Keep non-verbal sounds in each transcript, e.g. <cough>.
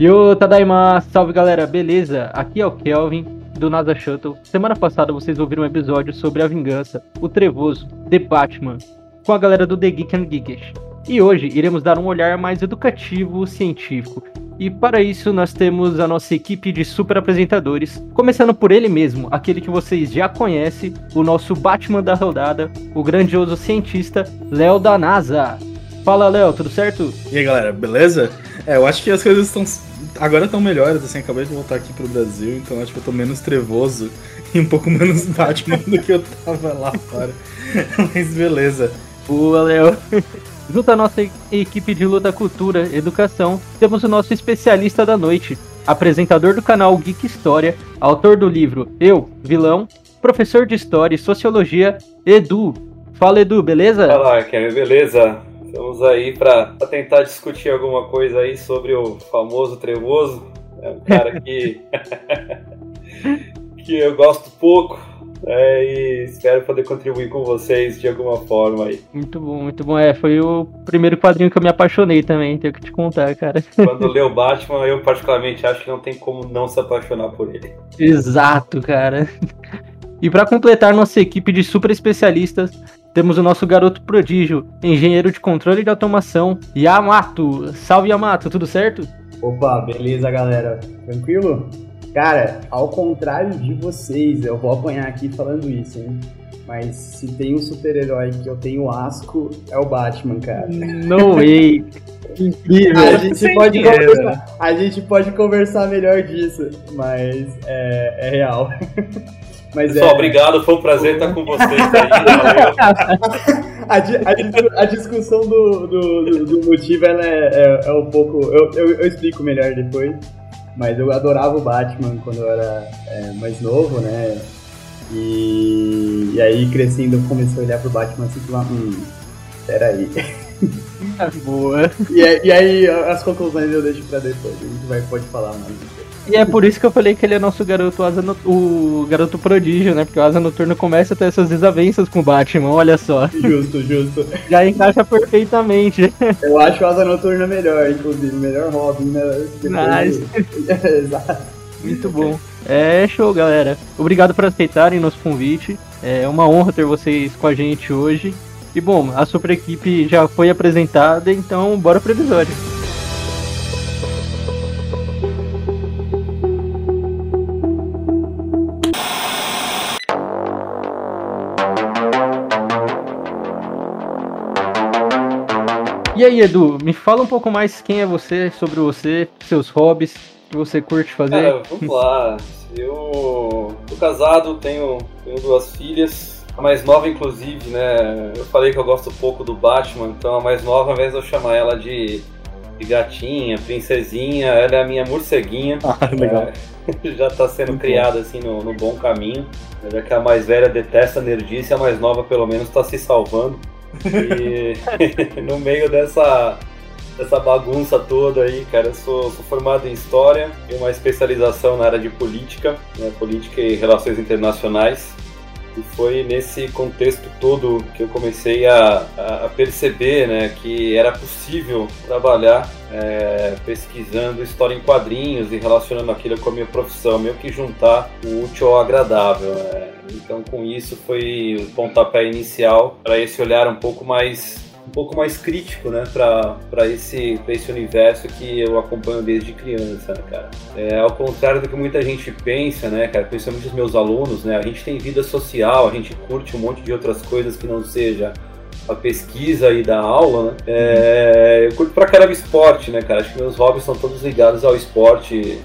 Yo, Tadaima! Salve galera, beleza? Aqui é o Kelvin do NASA Shuttle. Semana passada vocês ouviram um episódio sobre a vingança, o trevoso, The Batman, com a galera do The Geek and Geekish. E hoje iremos dar um olhar mais educativo, científico. E para isso nós temos a nossa equipe de super apresentadores, começando por ele mesmo, aquele que vocês já conhecem, o nosso Batman da rodada, o grandioso cientista Léo da NASA. Fala Léo, tudo certo? E aí galera, beleza? É, eu acho que as coisas estão agora estão melhores, assim, acabei de voltar aqui pro Brasil, então acho que eu tô menos trevoso <laughs> e um pouco menos <laughs> Batman do que eu tava lá fora. <laughs> Mas beleza. Boa, Léo. Junto à nossa equipe de luta, cultura, educação, temos o nosso especialista da noite, apresentador do canal Geek História, autor do livro Eu, Vilão, professor de História e Sociologia, Edu. Fala, Edu, beleza? Fala, Kevin, beleza? Estamos aí para tentar discutir alguma coisa aí sobre o famoso Trevoso. É um cara que, <laughs> que eu gosto pouco, é, e espero poder contribuir com vocês de alguma forma aí. Muito bom, muito bom. É, foi o primeiro quadrinho que eu me apaixonei também, tenho que te contar, cara. <laughs> Quando leu Batman, eu particularmente acho que não tem como não se apaixonar por ele. Exato, cara. E para completar nossa equipe de super especialistas, temos o nosso garoto prodígio, engenheiro de controle de automação, Yamato. Salve Yamato, tudo certo? Opa, beleza galera? Tranquilo? Cara, ao contrário de vocês, eu vou apanhar aqui falando isso, hein? Mas se tem um super-herói que eu tenho asco, é o Batman, cara. No way! <laughs> Incrível! A gente, pode conversar, a gente pode conversar melhor disso, mas é, é real. <laughs> Mas Pessoal, é... obrigado, foi um prazer estar com vocês aí. <laughs> a, a, a, discussão do, do, do motivo ela é, é, é um pouco. Eu, eu, eu explico melhor depois. Mas eu adorava o Batman quando eu era é, mais novo, né? E, e aí crescendo eu comecei a olhar pro Batman assim e falar, hum, peraí. Boa. E, e, aí as conclusões eu deixo pra depois, a gente vai, pode falar mais. E é por isso que eu falei que ele é nosso garoto asa no... o garoto prodígio, né? Porque o Asa Noturno começa a ter essas desavenças com o Batman, olha só. Justo, justo. Já encaixa perfeitamente. Eu acho o Asa Noturno melhor, inclusive, melhor Robin, né? Nice. <laughs> Exato. Muito bom. É show, galera. Obrigado por aceitarem nosso convite. É uma honra ter vocês com a gente hoje. E bom, a super equipe já foi apresentada, então bora pro episódio. Aí, Edu, me fala um pouco mais quem é você, sobre você, seus hobbies, o que você curte fazer. Cara, vamos lá. Eu tô casado, tenho, tenho duas filhas. A mais nova, inclusive, né? Eu falei que eu gosto pouco do Batman, então a mais nova, ao invés de eu chamar ela de, de gatinha, princesinha, ela é a minha morceguinha. <laughs> Ah, legal. É, <laughs> já tá sendo Muito criada assim no, no bom caminho. Já que a mais velha detesta a nerdice, a mais nova pelo menos tá se salvando. E <laughs> no meio dessa, dessa bagunça toda aí, cara, eu sou, sou formado em História, tenho uma especialização na área de Política, né, Política e Relações Internacionais. E foi nesse contexto todo que eu comecei a, a perceber né, que era possível trabalhar é, pesquisando história em quadrinhos e relacionando aquilo com a minha profissão, meio que juntar o útil ao agradável. Né? Então, com isso, foi o pontapé inicial para esse olhar um pouco mais um pouco mais crítico, né, para esse, esse universo que eu acompanho desde criança, né, cara. É, ao contrário do que muita gente pensa, né, cara, principalmente os meus alunos, né, a gente tem vida social, a gente curte um monte de outras coisas que não seja a pesquisa e da aula, né? É, eu curto pra caramba esporte, né, cara? Acho que meus hobbies são todos ligados ao esporte,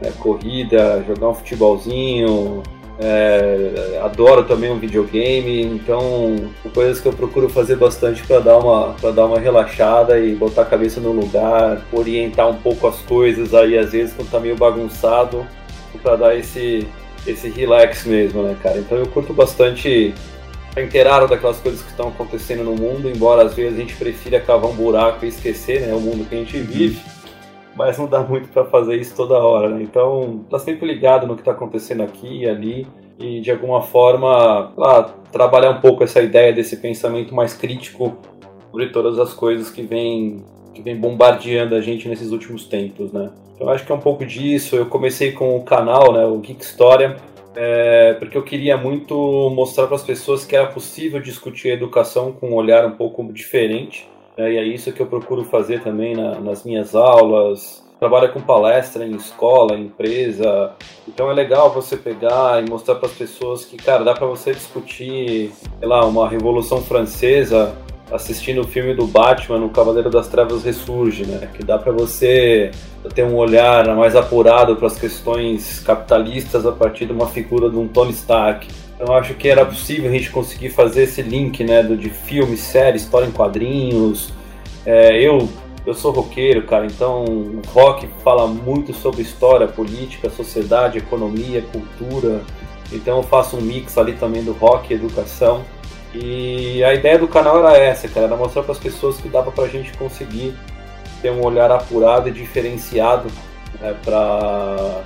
né? corrida, jogar um futebolzinho, é, adoro também um videogame, então são coisas que eu procuro fazer bastante para dar uma para dar uma relaxada e botar a cabeça no lugar, orientar um pouco as coisas aí às vezes quando tá meio bagunçado, para dar esse esse relax mesmo, né, cara? Então eu curto bastante inteirado daquelas coisas que estão acontecendo no mundo, embora às vezes a gente prefira cavar um buraco e esquecer, né, o mundo que a gente vive mas não dá muito para fazer isso toda hora, né? Então, tá sempre ligado no que tá acontecendo aqui e ali e de alguma forma lá, trabalhar um pouco essa ideia desse pensamento mais crítico sobre todas as coisas que vem, que vem bombardeando a gente nesses últimos tempos, né? Então acho que é um pouco disso. Eu comecei com o canal, né, o Geek História, é, porque eu queria muito mostrar para as pessoas que era possível discutir a educação com um olhar um pouco diferente. Né, e é isso que eu procuro fazer também na, nas minhas aulas, trabalha com palestra em escola, em empresa. Então é legal você pegar e mostrar para as pessoas que, cara, dá para você discutir, sei lá, uma Revolução Francesa assistindo o filme do Batman, o Cavaleiro das Trevas ressurge, né? Que dá para você ter um olhar mais apurado para as questões capitalistas a partir de uma figura de um Tony Stark. Então acho que era possível a gente conseguir fazer esse link, né, do de filme, série, história em quadrinhos. É, eu eu sou roqueiro, cara, então o rock fala muito sobre história, política, sociedade, economia, cultura. Então eu faço um mix ali também do rock e educação. E a ideia do canal era essa, cara, era mostrar para as pessoas que dava pra gente conseguir ter um olhar apurado e diferenciado né, para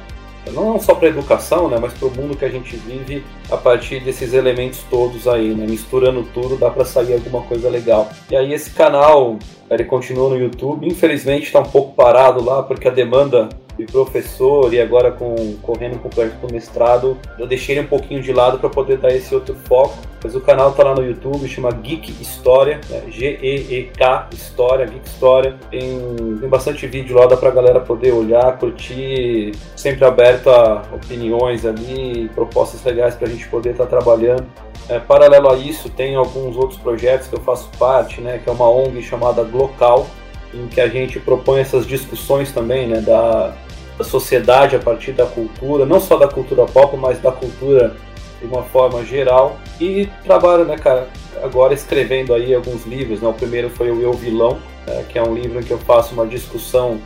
não só para a educação, né, mas para o mundo que a gente vive a partir desses elementos todos aí, né, misturando tudo dá para sair alguma coisa legal. E aí esse canal ele continua no YouTube, infelizmente está um pouco parado lá porque a demanda de professor e agora com correndo com o mestrado, eu deixei ele um pouquinho de lado para poder dar esse outro foco. Mas o canal tá lá no YouTube, chama Geek História, né? G-E-E-K História, Geek História. Tem, tem bastante vídeo lá, dá pra galera poder olhar, curtir, sempre aberto a opiniões ali, propostas legais pra gente poder estar tá trabalhando. É, paralelo a isso, tem alguns outros projetos que eu faço parte, né, que é uma ONG chamada Glocal, em que a gente propõe essas discussões também, né, da, da sociedade a partir da cultura, não só da cultura pop, mas da cultura de uma forma geral. E trabalho, né, cara, agora escrevendo aí alguns livros, né, o primeiro foi o Eu Vilão, né, que é um livro em que eu faço uma discussão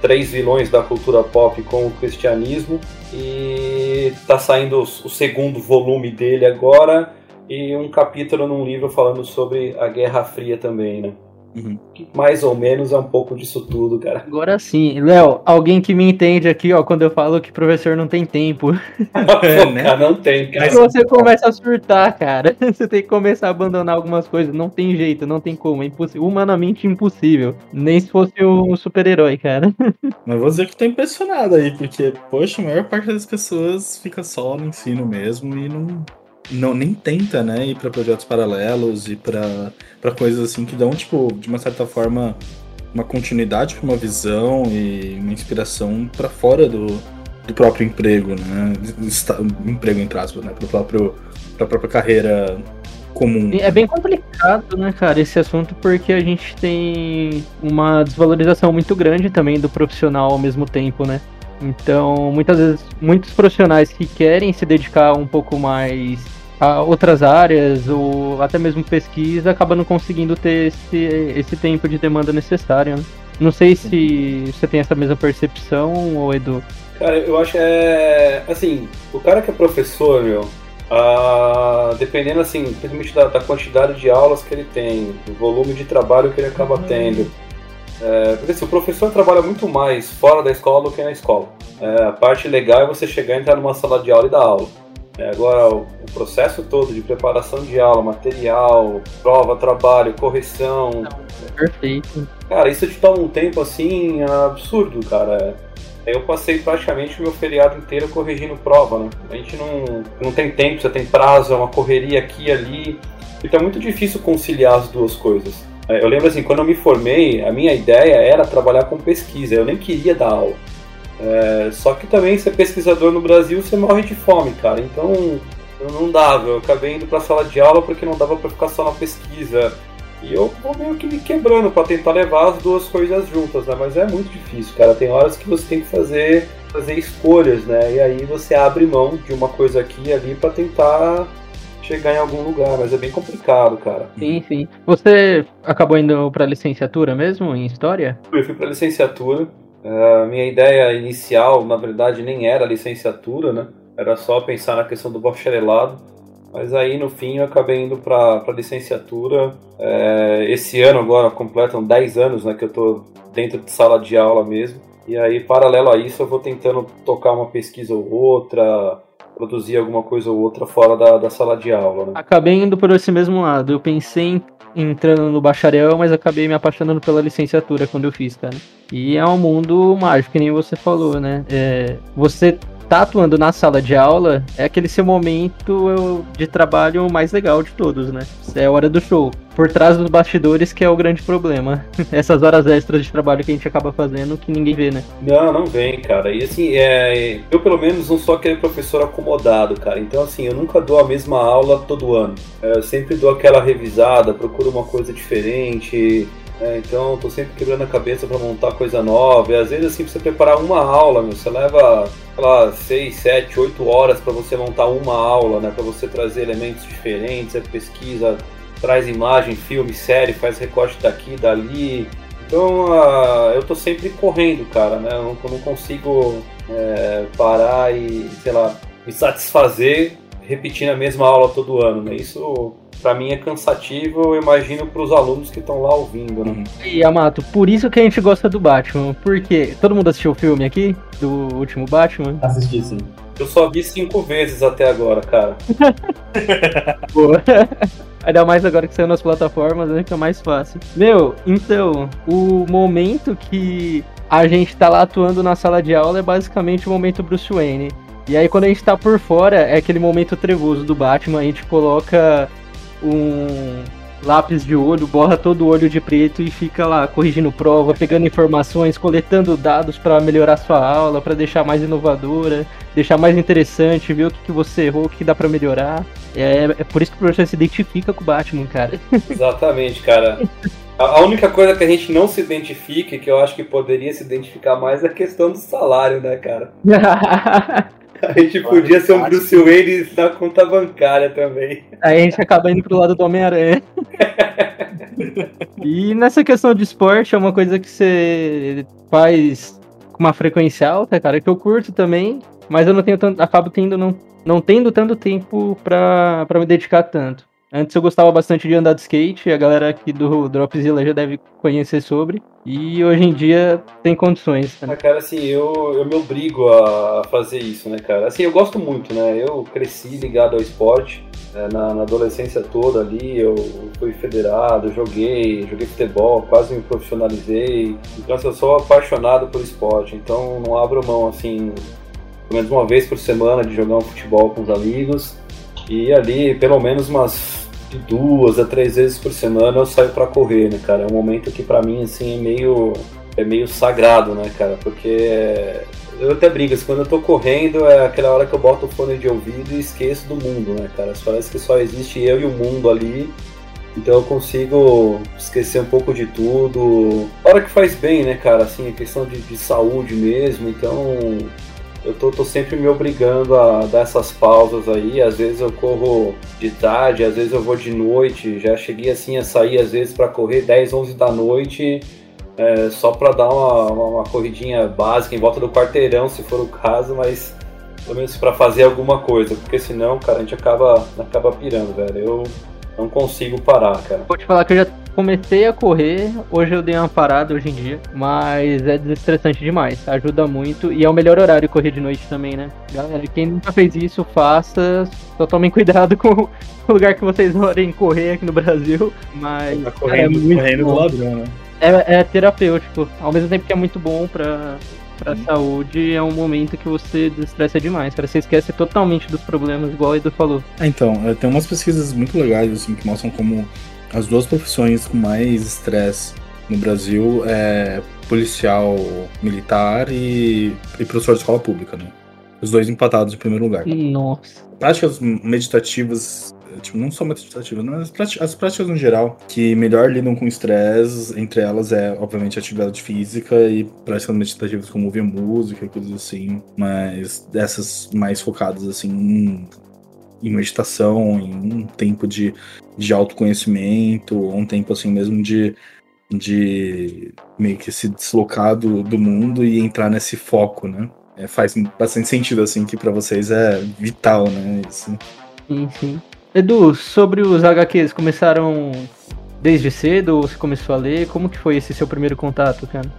três vilões da cultura pop com o cristianismo e tá saindo o segundo volume dele agora e um capítulo num livro falando sobre a Guerra Fria também, né? Uhum. Mais ou menos é um pouco disso tudo, cara. Agora sim. Léo, alguém que me entende aqui, ó, quando eu falo que professor não tem tempo. <laughs> é, né? Não tem, cara. Você começa a surtar, cara. <laughs> Você tem que começar a abandonar algumas coisas. Não tem jeito, não tem como. É impossível. Humanamente impossível. Nem se fosse um super-herói, cara. <laughs> Mas vou dizer que tô impressionado aí, porque, poxa, a maior parte das pessoas fica só no ensino mesmo e não não nem tenta, né, ir para projetos paralelos e para coisas assim que dão tipo de uma certa forma uma continuidade para uma visão e uma inspiração para fora do, do próprio emprego, né, emprego entre aspas, né, para próprio pra própria carreira comum. É bem complicado, né, cara, esse assunto porque a gente tem uma desvalorização muito grande também do profissional ao mesmo tempo, né? Então, muitas vezes, muitos profissionais que querem se dedicar um pouco mais outras áreas ou até mesmo pesquisa acaba não conseguindo ter esse, esse tempo de demanda necessário. Né? Não sei se você tem essa mesma percepção, ou Edu. Cara, eu acho que é. Assim, o cara que é professor, meu, ah, dependendo assim, principalmente da, da, quantidade de aulas que ele tem, do volume de trabalho que ele acaba uhum. tendo. É, porque assim, o professor trabalha muito mais fora da escola do que na escola. É, a parte legal é você chegar e entrar numa sala de aula e dar aula. É, agora, o, processo todo de preparação de aula, material, prova, trabalho, correção. Perfeito. Cara, isso te toma um tempo assim absurdo, cara. Eu passei praticamente o meu feriado inteiro corrigindo prova, né? A gente não, não tem tempo, você tem prazo, é uma correria aqui e ali. Então é muito difícil conciliar as duas coisas. É, eu lembro assim, quando eu me formei, a minha ideia era trabalhar com pesquisa, eu nem queria dar aula. É, só que também ser pesquisador no Brasil você morre de fome, cara. Então não dava. Eu acabei indo para a sala de aula porque não dava para ficar só na pesquisa. E eu vou meio que me quebrando para tentar levar as duas coisas juntas, né? Mas é muito difícil, cara. Tem horas que você tem que fazer, fazer escolhas, né? E aí você abre mão de uma coisa aqui e ali para tentar chegar em algum lugar, mas é bem complicado, cara. Sim, sim. Você acabou indo para licenciatura mesmo em história? Eu fui para licenciatura. A minha ideia inicial, na verdade, nem era licenciatura, né? Era só pensar na questão do bacharelado. Mas aí, no fim, eu acabei indo para licenciatura. É, esse ano agora completam 10 anos né, que eu estou dentro de sala de aula mesmo. E aí, paralelo a isso, eu vou tentando tocar uma pesquisa ou outra, produzir alguma coisa ou outra fora da, da sala de aula. Né? Acabei indo por esse mesmo lado. Eu pensei em entrando no bacharel, mas acabei me apaixonando pela licenciatura quando eu fiz, cara. E é um mundo mágico, que nem você falou, né? É, você tá atuando na sala de aula é aquele seu momento de trabalho mais legal de todos, né? É a hora do show. Por trás dos bastidores que é o grande problema. <laughs> Essas horas extras de trabalho que a gente acaba fazendo que ninguém vê, né? Não, não vem, cara. E assim, é... eu pelo menos não sou aquele professor acomodado, cara. Então assim, eu nunca dou a mesma aula todo ano. É, eu sempre dou aquela revisada, procuro uma coisa diferente. É, então, tô sempre quebrando a cabeça para montar coisa nova. E às vezes, assim, pra você preparar uma aula, meu, você leva, sei lá, 6, 7, 8 horas para você montar uma aula, né? Para você trazer elementos diferentes, você pesquisa, traz imagem, filme, série, faz recorte daqui, dali. Então, uh, eu tô sempre correndo, cara, né? Eu não, eu não consigo é, parar e, sei lá, me satisfazer repetindo a mesma aula todo ano, né? Isso para mim é cansativo, eu imagino para os alunos que estão lá ouvindo, né? E Amato, por isso que a gente gosta do Batman, porque todo mundo assistiu o filme aqui do último Batman? Assisti sim. Eu só vi cinco vezes até agora, cara. <laughs> <laughs> Boa. Ainda mais agora que saiu nas plataformas, né, fica mais fácil. Meu, então, o momento que a gente tá lá atuando na sala de aula é basicamente o momento Bruce Wayne. E aí quando a gente tá por fora, é aquele momento trevoso do Batman, a gente coloca um lápis de olho, borra todo o olho de preto e fica lá corrigindo prova, pegando informações, coletando dados para melhorar sua aula, para deixar mais inovadora, deixar mais interessante, ver o que, que você errou, o que dá para melhorar. É, é por isso que o professor se identifica com o Batman, cara. <laughs> Exatamente, cara. A única coisa que a gente não se identifica, e que eu acho que poderia se identificar mais, é a questão do salário, né, cara? <laughs> A gente podia ser um Bruce Wayne na conta bancária também. Aí a gente acaba indo pro lado do Homem-Aranha. <laughs> e nessa questão de esporte, é uma coisa que você faz com uma frequência alta, cara, que eu curto também, mas eu não tenho tanto. acabo tendo, não, não tendo tanto tempo pra, pra me dedicar tanto. Antes eu gostava bastante de andar de skate, a galera aqui do Dropzilla já deve conhecer sobre. E hoje em dia tem condições. Né? cara, assim, eu, eu me obrigo a fazer isso, né, cara? Assim, eu gosto muito, né? Eu cresci ligado ao esporte. Né? Na, na, adolescência toda ali, eu fui federado, joguei, joguei futebol, quase me profissionalizei. Então, assim, eu sou apaixonado por esporte. Então, não abro mão, assim, pelo menos uma vez por semana de jogar um futebol com os amigos. E ali, pelo menos umas duas a três vezes por semana eu saio para correr, né, cara? É um momento que para mim assim é meio é meio sagrado, né, cara? Porque eu até brinco, assim, quando eu tô correndo é aquela hora que eu boto o fone de ouvido e esqueço do mundo, né, cara? Parece que só existe eu e o mundo ali. Então eu consigo esquecer um pouco de tudo. Hora que faz bem, né, cara? Assim, a questão de, de saúde mesmo. Então eu tô, tô, sempre me obrigando a dar essas pausas aí. Às vezes eu corro de tarde, às vezes eu vou de noite. Já cheguei assim a sair às vezes para correr 10, 11 da noite, é, só para dar uma, uma, uma, corridinha básica em volta do quarteirão, se for o caso, mas pelo menos para fazer alguma coisa, porque senão, cara, a gente acaba, acaba pirando, velho. Eu não consigo parar, cara. Vou te falar que eu já comecei a correr, hoje eu dei uma parada hoje em dia, mas é desestressante demais, ajuda muito e é o melhor horário correr de noite também, né? Galera, quem nunca fez isso, faça, só tomem <laughs> cuidado com o lugar que vocês forem correr aqui no Brasil, mas tá correndo, é muito correndo bom. do ladrão, né? É, é terapêutico, ao mesmo tempo que é muito bom pra, pra saúde, é um momento que você desestressa demais, cara. Você esquece totalmente dos problemas, igual o Edu falou. É, então, é, tem umas pesquisas muito legais, assim, que mostram como as duas profissões com mais estresse no Brasil é policial militar e, e professor de escola pública, né? Os dois empatados em primeiro lugar. Nossa. Práticas meditativas, tipo, não só meditativas, mas as práticas no geral, que melhor lidam com estresse, entre elas é, obviamente, atividade física e práticas meditativas como ouvir música, coisas assim, mas dessas mais focadas, assim, em, meditação, em um tempo de de autoconhecimento, um tempo assim mesmo de, de meio que se deslocar do, do mundo e entrar nesse foco, né? É, faz bastante sentido, assim, que para vocês é vital, né? Isso. Sim, sim. Edu, sobre os HQs, começaram desde cedo ou você começou a ler? Como que foi esse seu primeiro contato, cara?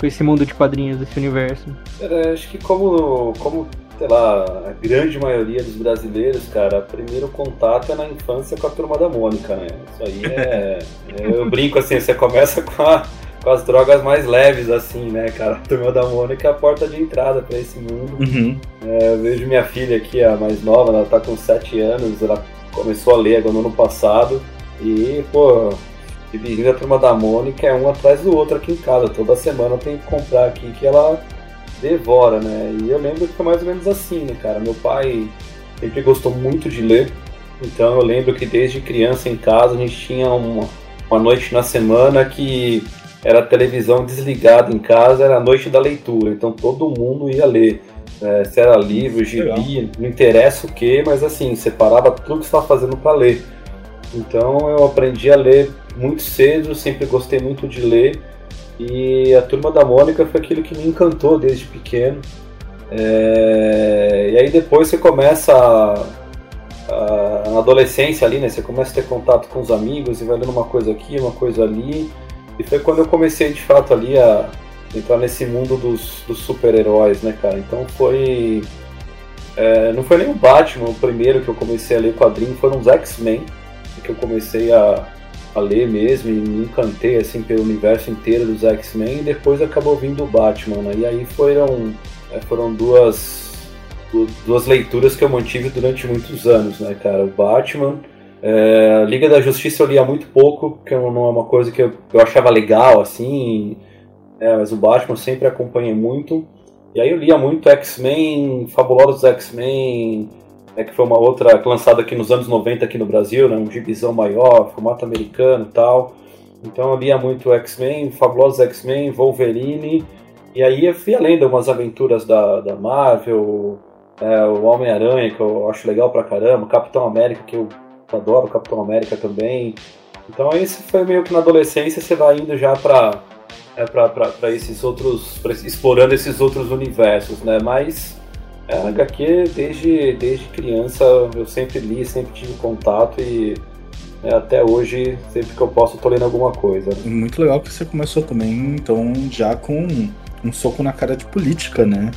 Com esse mundo de quadrinhos, esse universo? Cara, acho que como, como sei lá, a grande maioria dos brasileiros, cara, o primeiro contato é na infância com a turma da Mônica, né? Isso aí <laughs> é. eu brinco assim, você começa com, a, com as drogas mais leves, assim, né, cara? A turma da Mônica é a porta de entrada para esse mundo. Uhum. É, eu vejo minha filha aqui, a mais nova, ela tá com 7 anos, ela começou a ler agora no ano passado. E, pô, Gibizinho da turma da Mônica é um atrás do outro aqui em casa. Toda semana eu tenho que comprar aqui que ela devora, né? E eu lembro que foi mais ou menos assim, né, cara? Meu pai sempre gostou muito de ler, então eu lembro que desde criança em casa a gente tinha uma, uma noite na semana que era televisão desligada em casa, era a noite da leitura, então todo mundo ia ler. É, se era livro, gibi, não interessa o que, mas assim, separava tudo que estava fazendo para ler. Então eu aprendi a ler muito cedo, sempre gostei muito de ler e a Turma da Mônica foi aquilo que me encantou desde pequeno. É... E aí depois você começa a... a... na adolescência ali, né? Você começa a ter contato com os amigos e vai lendo uma coisa aqui, uma coisa ali. E foi quando eu comecei de fato ali a entrar nesse mundo dos, dos super-heróis, né, cara? Então foi. É... não foi nem o Batman o primeiro que eu comecei a ler quadrinho, foram os X-Men que eu comecei a a ler mesmo e me encantei assim pelo universo inteiro dos X-Men e depois acabou vindo o Batman, né? E aí foram, é, foram duas, duas leituras que eu mantive durante muitos anos, né, cara? O Batman, é, Liga da Justiça eu lia muito pouco, porque não é uma coisa que eu, eu achava legal, assim, é, mas o Batman eu sempre acompanhei muito. E aí eu lia muito X-Men, Fabulosos X-Men, né, que foi uma outra lançada aqui nos anos 90 aqui no Brasil, né, um gibizão maior, formato americano tal. Então eu lia muito X-Men, Fabulosos X-Men, Wolverine, e aí eu fui além de umas aventuras da, da Marvel, é, o Homem-Aranha, que eu acho legal pra caramba, Capitão América, que eu adoro, Capitão América também. Então esse foi meio que na adolescência você vai indo já pra, é, pra, pra, pra esses outros, pra, explorando esses outros universos, né, mas é, a HQ, desde, desde criança, eu sempre li, sempre tive contato e né, até hoje, sempre que eu posso, tô lendo alguma coisa. Muito legal que você começou também, então, já com um soco na cara de política, né?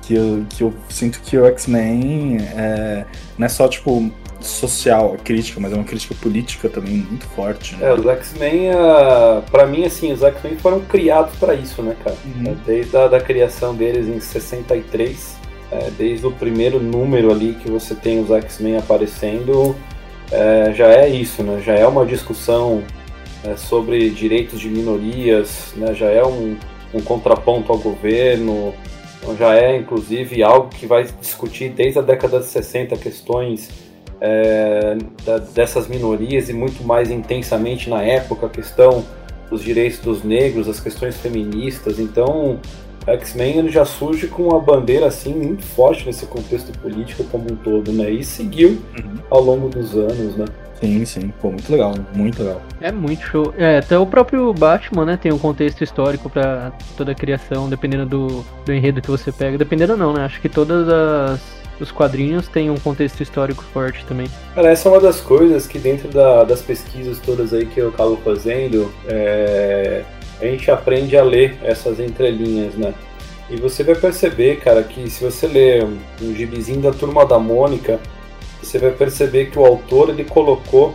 Que eu, que eu sinto que o X-Men é, não é só, tipo, social, crítica, mas é uma crítica política também muito forte. Né? É, os X-Men, uh, pra mim, assim, os X-Men foram criados para isso, né, cara? Uhum. Desde a da criação deles em 63 é, desde o primeiro número ali que você tem os X-Men aparecendo, é, já é isso, né? Já é uma discussão é, sobre direitos de minorias, né? Já é um, um contraponto ao governo, já é inclusive algo que vai discutir desde a década de 60 questões é, da, dessas minorias e muito mais intensamente na época a questão dos direitos dos negros, as questões feministas. Então X-Men ele já surge com uma bandeira assim muito forte nesse contexto político como um todo, né? E seguiu uhum. ao longo dos anos, né? Sim, sim. Pô, muito legal, muito legal. É muito show. É, até o próprio Batman, né, tem um contexto histórico para toda a criação, dependendo do, do enredo que você pega. Dependendo não, né? Acho que todas as os quadrinhos têm um contexto histórico forte também. Cara, essa é uma das coisas que dentro da, das pesquisas todas aí que eu acabo fazendo, é, a gente aprende a ler essas entrelinhas, né? E você vai perceber, cara, que se você ler um, gibizinho da Turma da Mônica, você vai perceber que o autor ele colocou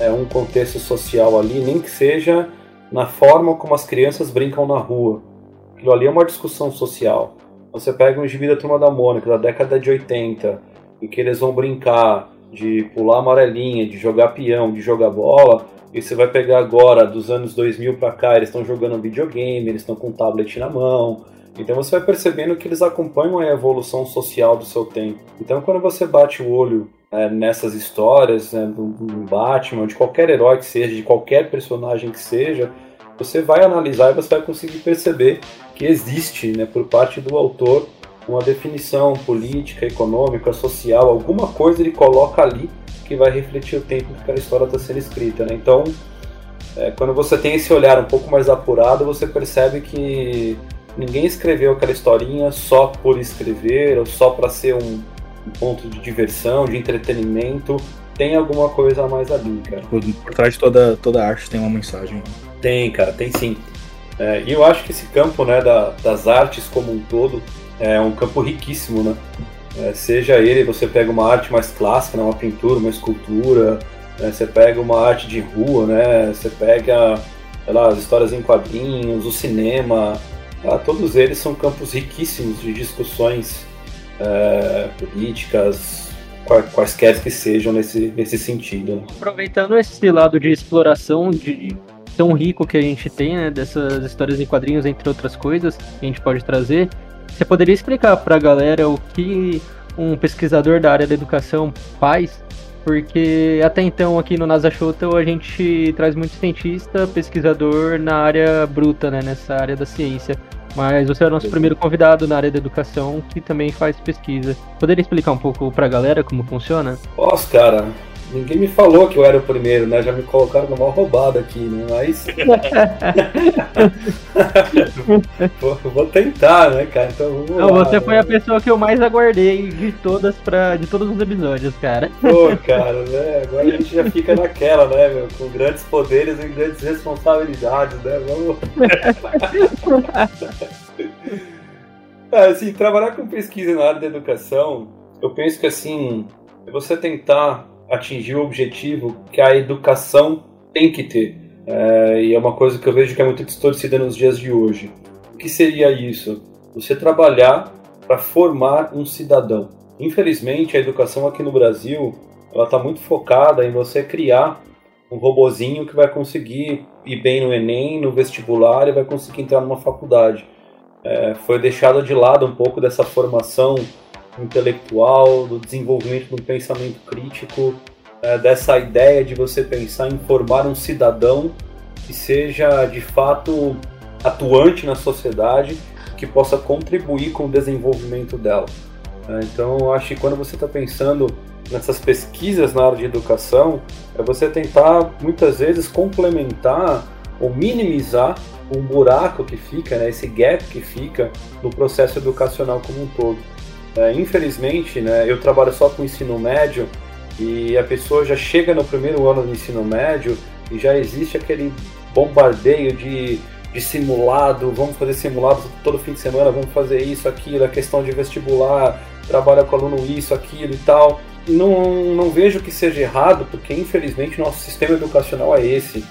é, um contexto social ali, nem que seja na forma como as crianças brincam na rua. Aquilo ali é uma discussão social. Você pega um gibi da Turma da Mônica da década de 80, em que eles vão brincar de pular amarelinha, de jogar peão, de jogar bola, e você vai pegar agora, dos anos 2000 para cá, eles estão jogando videogame, eles estão com tablet na mão. Então você vai percebendo que eles acompanham a evolução social do seu tempo. Então quando você bate o olho é, nessas histórias, né, do Batman, de qualquer herói que seja, de qualquer personagem que seja, você vai analisar e você vai conseguir perceber que existe, né, por parte do autor, uma definição política, econômica, social, alguma coisa ele coloca ali que vai refletir o tempo que aquela história está sendo escrita. Né? Então, é, quando você tem esse olhar um pouco mais apurado, você percebe que ninguém escreveu aquela historinha só por escrever ou só para ser um, um, ponto de diversão, de entretenimento. Tem alguma coisa a mais ali, cara. Por, por trás de toda, toda arte tem uma mensagem. Tem, cara, tem sim. É, e eu acho que esse campo né, da, das artes como um todo é um campo riquíssimo, né? É, seja ele, você pega uma arte mais clássica, né, uma pintura, uma escultura, né, você pega uma arte de rua, né, você pega lá, as histórias em quadrinhos, o cinema, ah, todos eles são campos riquíssimos de discussões é, políticas, quaisquer que sejam nesse, nesse sentido. Aproveitando esse lado de exploração de tão rico que a gente tem, né, dessas histórias em quadrinhos, entre outras coisas, que a gente pode trazer, você poderia explicar para a galera o que um pesquisador da área da educação faz? Porque até então aqui no NASA Shuttle a gente traz muito cientista, pesquisador na área bruta, né, nessa área da ciência. Mas você é o nosso primeiro convidado na área da educação que também faz pesquisa. Poderia explicar um pouco pra galera como funciona? Posso, cara. Ninguém me falou que eu era o primeiro, né? Já me colocaram numa roubada aqui, né? Mas. <laughs> vou, vou, tentar, né, cara? Então Não, lá, você né? foi a pessoa que eu mais aguardei de todas pra, de todos os episódios, cara. Pô, cara, né? Agora a gente já fica naquela, né, meu? Com grandes poderes e grandes responsabilidades, né? Vamos. <laughs> é, assim, trabalhar com pesquisa na área da educação, eu penso que assim, você tentar atingir o objetivo que a educação tem que ter. É, e é uma coisa que eu vejo que é muito distorcida nos dias de hoje. O que seria isso? Você trabalhar para formar um cidadão. Infelizmente, a educação aqui no Brasil ela está muito focada em você criar um robozinho que vai conseguir ir bem no Enem, no vestibular e vai conseguir entrar numa faculdade. É, foi deixada de lado um pouco dessa formação intelectual, do desenvolvimento do pensamento crítico, é, dessa ideia de você pensar em formar um cidadão que seja de fato atuante na sociedade, que possa contribuir com o desenvolvimento dela. É, então, eu acho que quando você está pensando nessas pesquisas na área de educação, é você tentar muitas vezes complementar ou minimizar um buraco que fica, né, esse gap que fica no processo educacional como um todo. É, infelizmente, né, eu trabalho só com ensino médio e a pessoa já chega no primeiro ano do ensino médio e já existe aquele bombardeio de, de simulado, vamos fazer simulado todo fim de semana, vamos fazer isso, aquilo, a questão de vestibular, trabalha com aluno isso, aquilo e tal. Não, não vejo que seja errado, porque infelizmente nosso sistema educacional é esse,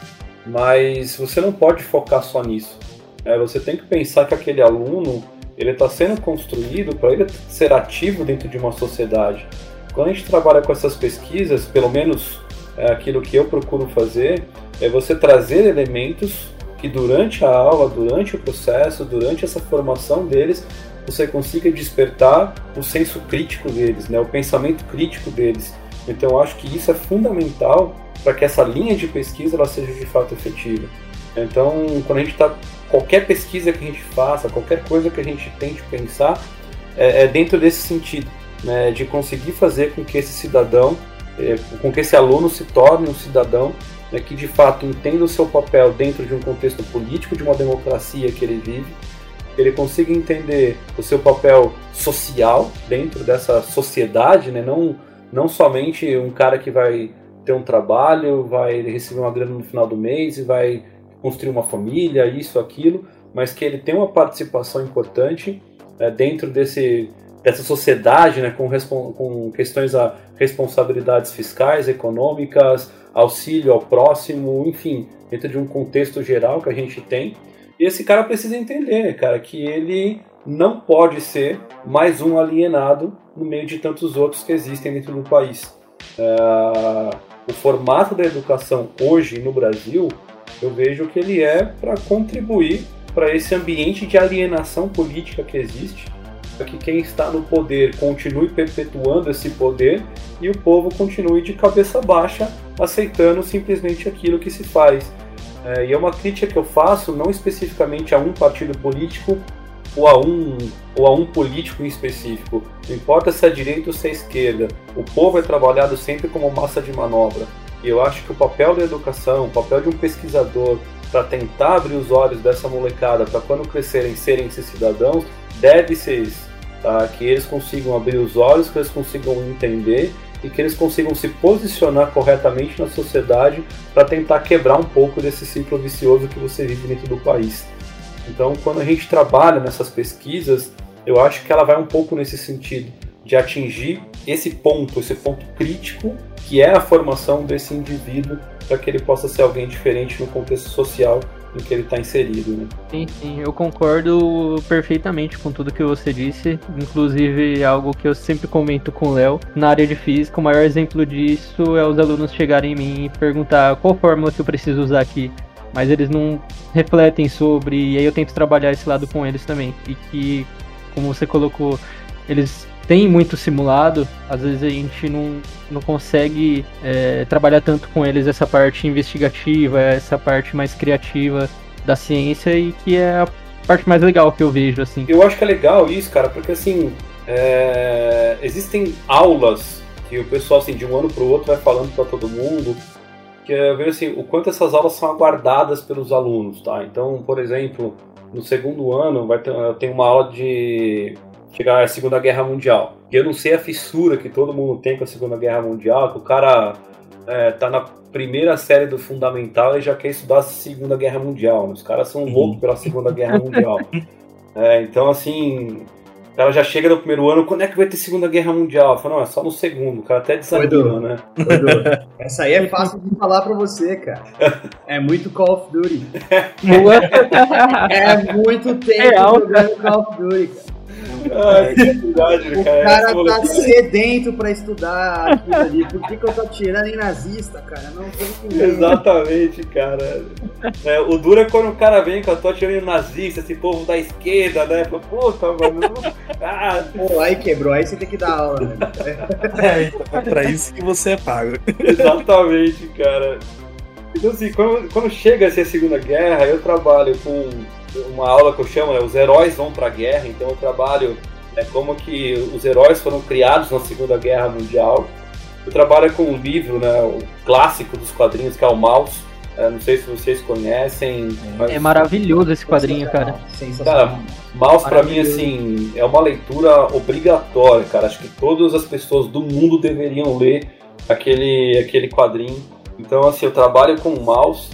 mas você não pode focar só nisso. É, você tem que pensar que aquele aluno ele está sendo construído para ele ser ativo dentro de uma sociedade. Quando a gente trabalha com essas pesquisas, pelo menos é aquilo que eu procuro fazer, é você trazer elementos que durante a aula, durante o processo, durante essa formação deles, você consiga despertar o senso crítico deles, né, o pensamento crítico deles. Então eu acho que isso é fundamental para que essa linha de pesquisa ela seja de fato efetiva. Então, quando a gente está qualquer pesquisa que a gente faça, qualquer coisa que a gente tente pensar, é, é dentro desse sentido, né, de conseguir fazer com que esse cidadão, é, com que esse aluno se torne um cidadão né, que de fato entenda o seu papel dentro de um contexto político, de uma democracia que ele vive, que ele consiga entender o seu papel social dentro dessa sociedade, né, não, não somente um cara que vai ter um trabalho, vai receber uma grana no final do mês e vai construir uma família, isso, aquilo, mas que ele tem uma participação importante é, dentro desse, dessa sociedade, né, com, com questões a responsabilidades fiscais, econômicas, auxílio ao próximo, enfim, dentro de um contexto geral que a gente tem. E esse cara precisa entender, cara, que ele não pode ser mais um alienado no meio de tantos outros que existem dentro do país. É, o formato da educação hoje no Brasil eu vejo que ele é para contribuir para esse ambiente de alienação política que existe, para que quem está no poder continue perpetuando esse poder e o povo continue de cabeça baixa aceitando simplesmente aquilo que se faz. É, e é uma crítica que eu faço não especificamente a um partido político ou a um ou a um político em específico. Não importa se é direita ou se é esquerda. O povo é trabalhado sempre como massa de manobra. E eu acho que o papel da educação, o papel de um pesquisador para tentar abrir os olhos dessa molecada para quando crescerem serem esses cidadãos, deve ser isso. Tá? Que eles consigam abrir os olhos, que eles consigam entender e que eles consigam se posicionar corretamente na sociedade para tentar quebrar um pouco desse ciclo vicioso que você vive dentro do país. Então, quando a gente trabalha nessas pesquisas, eu acho que ela vai um pouco nesse sentido. de atingir esse ponto, esse ponto crítico, que é a formação desse indivíduo para que ele possa ser alguém diferente no contexto social em que ele está inserido. Né? Sim, sim, eu concordo perfeitamente com tudo que você disse. Inclusive, algo que eu sempre comento com o Léo. Na área de física, o maior exemplo disso é os alunos chegarem em mim e perguntar qual fórmula que eu preciso usar aqui. Mas eles não refletem sobre, e aí eu tento trabalhar esse lado com eles também. E que, como você colocou, eles tem muito simulado, às vezes a gente não, não consegue é, trabalhar tanto com eles essa parte investigativa, essa parte mais criativa da ciência e que é a parte mais legal que eu vejo, assim. Eu acho que é legal isso, cara, porque assim, é... existem aulas que o pessoal, assim, de um ano para o outro vai falando para todo mundo, que eu vejo assim, o quanto essas aulas são aguardadas pelos alunos, tá? Então, por exemplo, no segundo ano vai ter, tenho uma aula de chegar à Segunda Guerra Mundial. E eu não sei a fissura que todo mundo tem com a Segunda Guerra Mundial, que o cara é, tá na primeira série do Fundamental e já quer estudar a Segunda Guerra Mundial. Os caras são loucos pela Segunda Guerra Mundial. <laughs> É, então, assim, o cara já chega no primeiro ano, quando é que vai ter Segunda Guerra Mundial? Fala, não, é só no segundo, o cara até desanima, né? <laughs> essa aí é fácil de falar pra você, cara. É muito Call of Duty. <laughs> é muito tempo é jogando Call of Duty, cara. Ai, <laughs> que verdade, o cara, cara tá sedento pra estudar aquilo ali. Por que, que eu tô tirando em nazista, cara? Não tem Exatamente, cara. É, o duro é quando o cara vem com a tua tirando em nazista, esse povo da esquerda, né? Puta, mano. Ah, Pô, aí quebrou, aí você tem que dar aula, né? É, então é pra isso que você é pago. Exatamente, cara. Então, assim, quando, quando chega assim, a Segunda Guerra, eu trabalho com uma aula que eu chamo, né, os heróis vão para a guerra, então eu trabalho né, como que os heróis foram criados na Segunda Guerra Mundial. Eu trabalho com um livro, né, o clássico dos quadrinhos, que é o Mouse. É, não sei se vocês conhecem. Mas... É maravilhoso esse quadrinho, cara. Cara, Mouse para mim assim é uma leitura obrigatória, cara. Acho que todas as pessoas do mundo deveriam ler aquele aquele quadrinho. Então assim, eu trabalho com o Mouse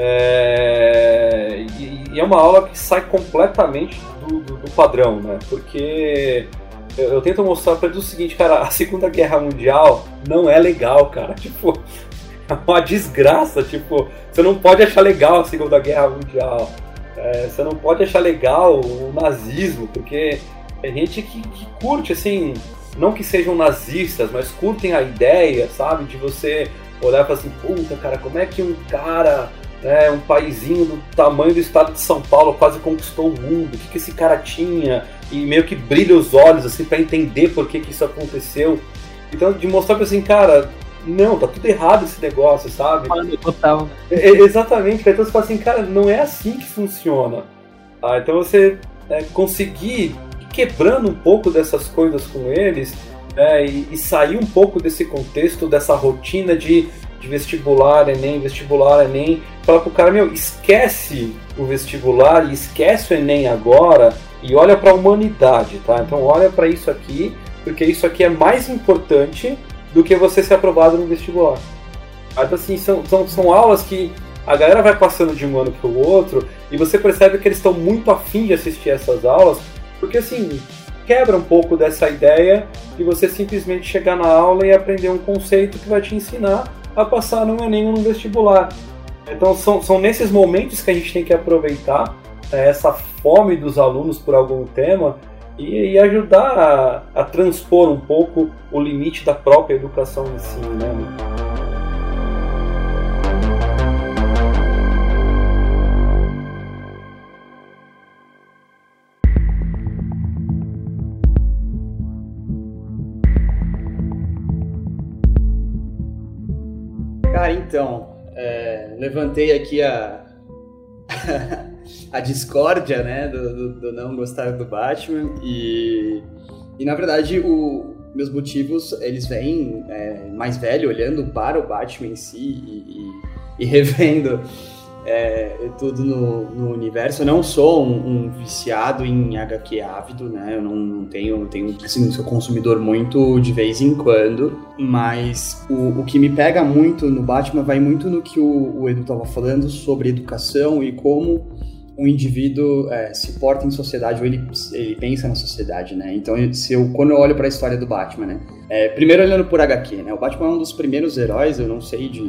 é, e, e, é uma aula que sai completamente do, do, do padrão, né? Porque eu, eu tento mostrar para eles o seguinte, cara, a Segunda Guerra Mundial não é legal, cara. <laughs> Tipo, é uma desgraça. Tipo, você não pode achar legal a Segunda Guerra Mundial. É, você não pode achar legal o nazismo, porque tem gente que, que curte, assim, não que sejam nazistas, mas curtem a ideia, sabe? De você olhar e falar assim, puta, cara, como é que um cara né, um paizinho do tamanho do estado de São Paulo quase conquistou o mundo, o que, que esse cara tinha, e meio que brilha os olhos assim para entender por que, que isso aconteceu. Então, de mostrar para assim, cara, não, tá tudo errado esse negócio, sabe? Total. É, exatamente, então você fala assim, cara, não é assim que funciona. Ah, então você é, conseguir quebrando um pouco dessas coisas com eles né, e, e sair um pouco desse contexto, dessa rotina de de vestibular, Enem, vestibular, Enem, fala pro cara, meu, esquece o vestibular e esquece o Enem agora e olha para a humanidade, tá? Então olha para isso aqui, porque isso aqui é mais importante do que você ser aprovado no vestibular. Então, assim, são, são, são aulas que a galera vai passando de um ano para o outro e você percebe que eles estão muito afim de assistir essas aulas, porque assim, quebra um pouco dessa ideia de você simplesmente chegar na aula e aprender um conceito que vai te ensinar a passar no Enem ou no vestibular. Então são, são nesses momentos que a gente tem que aproveitar é, essa fome dos alunos por algum tema e, e ajudar a, a, transpor um pouco o limite da própria educação em si. Né? Cara, então, é, levantei aqui a, <laughs> a discórdia, né, do, do, do, não gostar do Batman e, e na verdade, o, meus motivos, eles vêm é, mais velho, olhando para o Batman em si e, e, e revendo é, tudo no, no, universo. Eu não sou um, um, viciado em HQ ávido, né? Eu não, não tenho, tenho assim, sou consumidor muito de vez em quando, mas o, o que me pega muito no Batman vai muito no que o, o Edu estava falando sobre educação e como um indivíduo é, se porta em sociedade ou ele, ele pensa na sociedade, né? Então, se eu, quando eu olho para a história do Batman, né? É, primeiro olhando por HQ, né? O Batman é um dos primeiros heróis, eu não sei de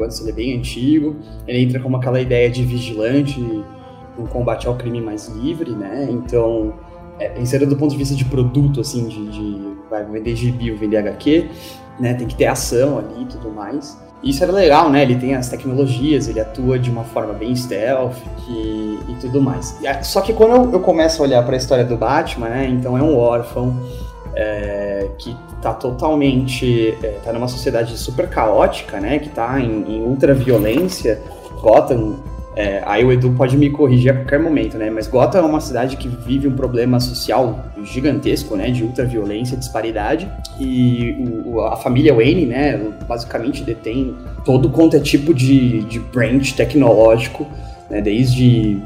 quantos, ele é bem antigo. Ele entra com aquela ideia de vigilante, um combate ao crime mais livre, né? Então, é, pensando do ponto de vista de produto, assim, de, de vai vender gibi ou vender HQ, né? Tem que ter ação ali e tudo mais. Isso era legal, né? Ele tem as tecnologias, ele atua de uma forma bem stealth e, e tudo mais. Só que quando eu, eu começo a olhar para a história do Batman, né? Então é um órfão é, que tá totalmente. É, tá numa sociedade super caótica, né? Que tá em, em ultra violência. Gotham é, aí o Edu pode me corrigir a qualquer momento, né? Mas Gotham é uma cidade que vive um problema social gigantesco, né? De ultraviolência, disparidade. E o, a família Wayne, né? Basicamente detém todo quanto é tipo de, de branch tecnológico, né? Desde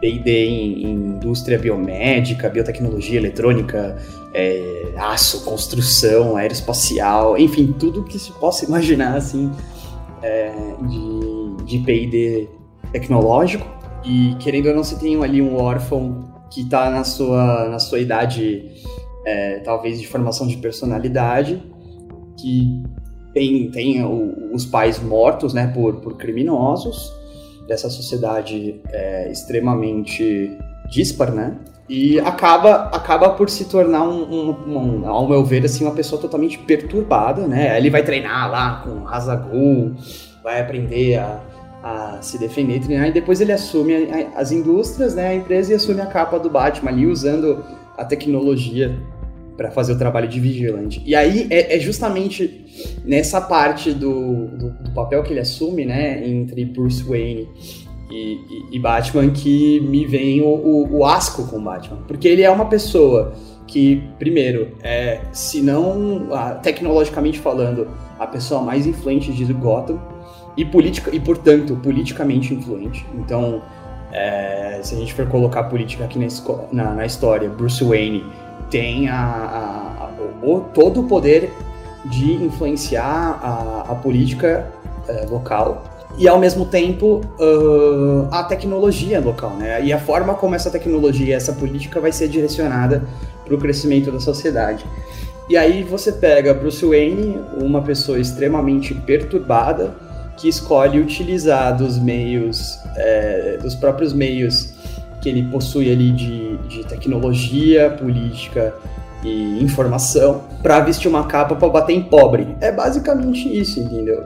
P&D em, em, indústria biomédica, biotecnologia, eletrônica, é, aço, construção, aeroespacial, enfim, tudo que se possa imaginar, assim, é, de, de P&D tecnológico. E querendo ou não você tem ali um órfão que está na sua, na sua idade é, talvez de formação de personalidade que tem, tem o, os pais mortos né, por, por criminosos dessa sociedade é, extremamente dispar, né? E acaba, acaba por se tornar, um, um, um, ao meu ver, assim, uma pessoa totalmente perturbada, né? Ele vai treinar lá com Hazagul, vai aprender a, a se defender, treinar, e depois ele assume as indústrias, né, a empresa, e assume a capa do Batman ali, usando a tecnologia para fazer o trabalho de vigilante. E aí é, é justamente nessa parte do, do, do, papel que ele assume, né, entre Bruce Wayne e, e, e Batman, que me vem o, o, o, asco com Batman. Porque ele é uma pessoa que, primeiro, é, se não, tecnologicamente falando, a pessoa mais influente de Gotham, e, política, e portanto, politicamente influente. Então, é, se a gente for colocar política aqui na, na, na história, Bruce Wayne tem a, a, a, o, todo o poder de influenciar a, política é, local e ao mesmo tempo uh, a tecnologia local, né? E a forma como essa tecnologia, essa política vai ser direcionada para o crescimento da sociedade. E aí você pega Bruce Wayne, uma pessoa extremamente perturbada, que escolhe utilizar dos meios, é, dos próprios meios que ele possui ali de, de tecnologia, política e informação para vestir uma capa para bater em pobre. É basicamente isso, entendeu?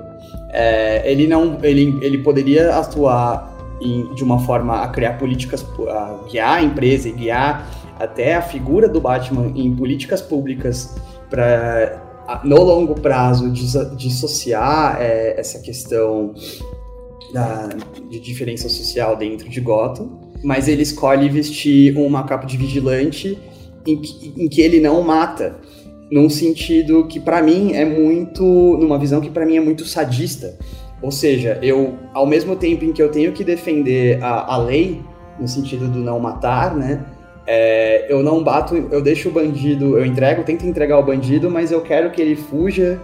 É, ele não, ele, ele poderia atuar em, de uma forma a criar políticas, a guiar a empresa e guiar até a figura do Batman em políticas públicas para no longo prazo, dissociar é, essa questão da, de diferença social dentro de Gotham, mas ele escolhe vestir uma capa de vigilante em que, em que ele não mata, num sentido que para mim é muito, numa visão que para mim é muito sadista. Ou seja, eu, ao mesmo tempo em que eu tenho que defender a, a lei, no sentido do não matar, né? É, eu não bato, eu deixo o bandido, eu entrego, tento entregar o bandido, mas eu quero que ele fuja,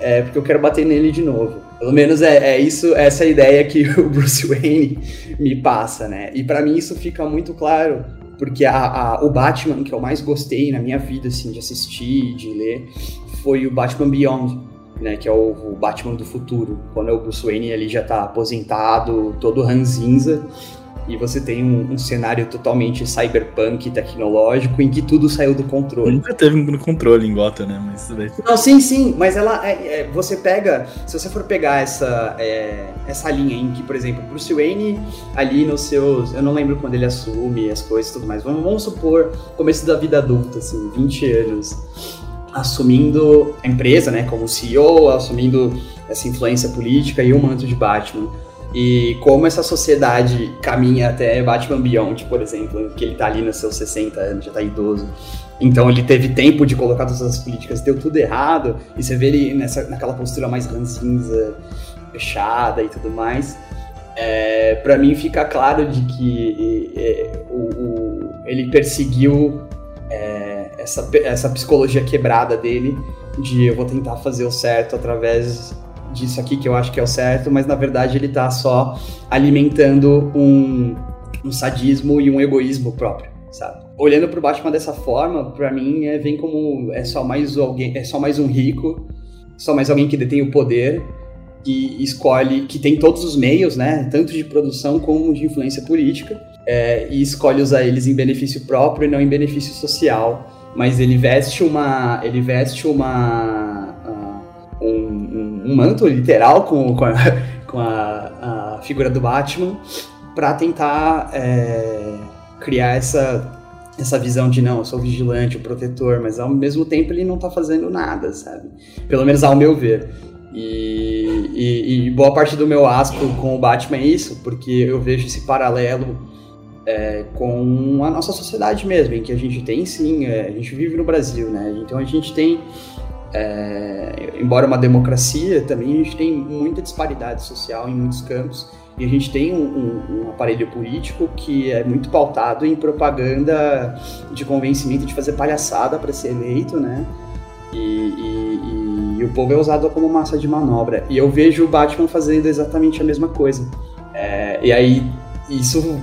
é, porque eu quero bater nele de novo. Pelo menos é, é isso, essa é ideia que <laughs> o Bruce Wayne me passa, né? E para mim isso fica muito claro, porque a, a, o Batman que eu mais gostei na minha vida, assim, de assistir, de ler, foi o Batman Beyond, né? Que é o, o Batman do futuro, quando o Bruce Wayne ele já tá aposentado, todo ranzinza, e você tem um, um, cenário totalmente cyberpunk tecnológico em que tudo saiu do controle. Nunca teve um controle em Gotham, né? Mas Não, sim, sim, mas ela é, é, você pega, se você for pegar essa é, essa linha em que, por exemplo, Bruce Wayne ali nos seus, eu não lembro quando ele assume as coisas e tudo mais. Vamos, vamos supor começo da vida adulta, assim, 20 anos, assumindo a empresa, né, como CEO, assumindo essa influência política e o manto de Batman e como essa sociedade caminha até Batman Beyond, por exemplo, que ele tá ali nos seus 60 anos, já tá idoso. Então ele teve tempo de colocar todas as políticas, deu tudo errado, e você vê ele nessa, naquela postura mais ranzinza, fechada e tudo mais. É, para mim fica claro de que é, o, o, ele perseguiu é, essa, essa psicologia quebrada dele de eu vou tentar fazer o certo através disso aqui que eu acho que é o certo, mas na verdade ele está só alimentando um, um sadismo e um egoísmo próprio, sabe? Olhando pro Batman dessa forma, para mim é, vem como é só mais alguém, é só mais um rico, só mais alguém que detém o poder que escolhe, que tem todos os meios, né, tanto de produção como de influência política, é, e escolhe usar eles em benefício próprio e não em benefício social. Mas ele veste uma, ele veste uma um, manto literal com, com, a, com a, a figura do Batman para tentar é, criar essa essa visão de não, eu sou vigilante, o protetor, mas ao mesmo tempo ele não tá fazendo nada, sabe? Pelo menos ao meu ver. E, e, e, boa parte do meu asco com o Batman é isso, porque eu vejo esse paralelo é, com a nossa sociedade mesmo, em que a gente tem sim, é, a gente vive no Brasil, né? Então a gente tem, é, embora uma democracia, também a gente tem muita disparidade social em muitos campos. E a gente tem um, um, um aparelho político que é muito pautado em propaganda de convencimento de fazer palhaçada para ser eleito, né? E, e, e, o povo é usado como massa de manobra. E eu vejo o Batman fazendo exatamente a mesma coisa. É, e aí, isso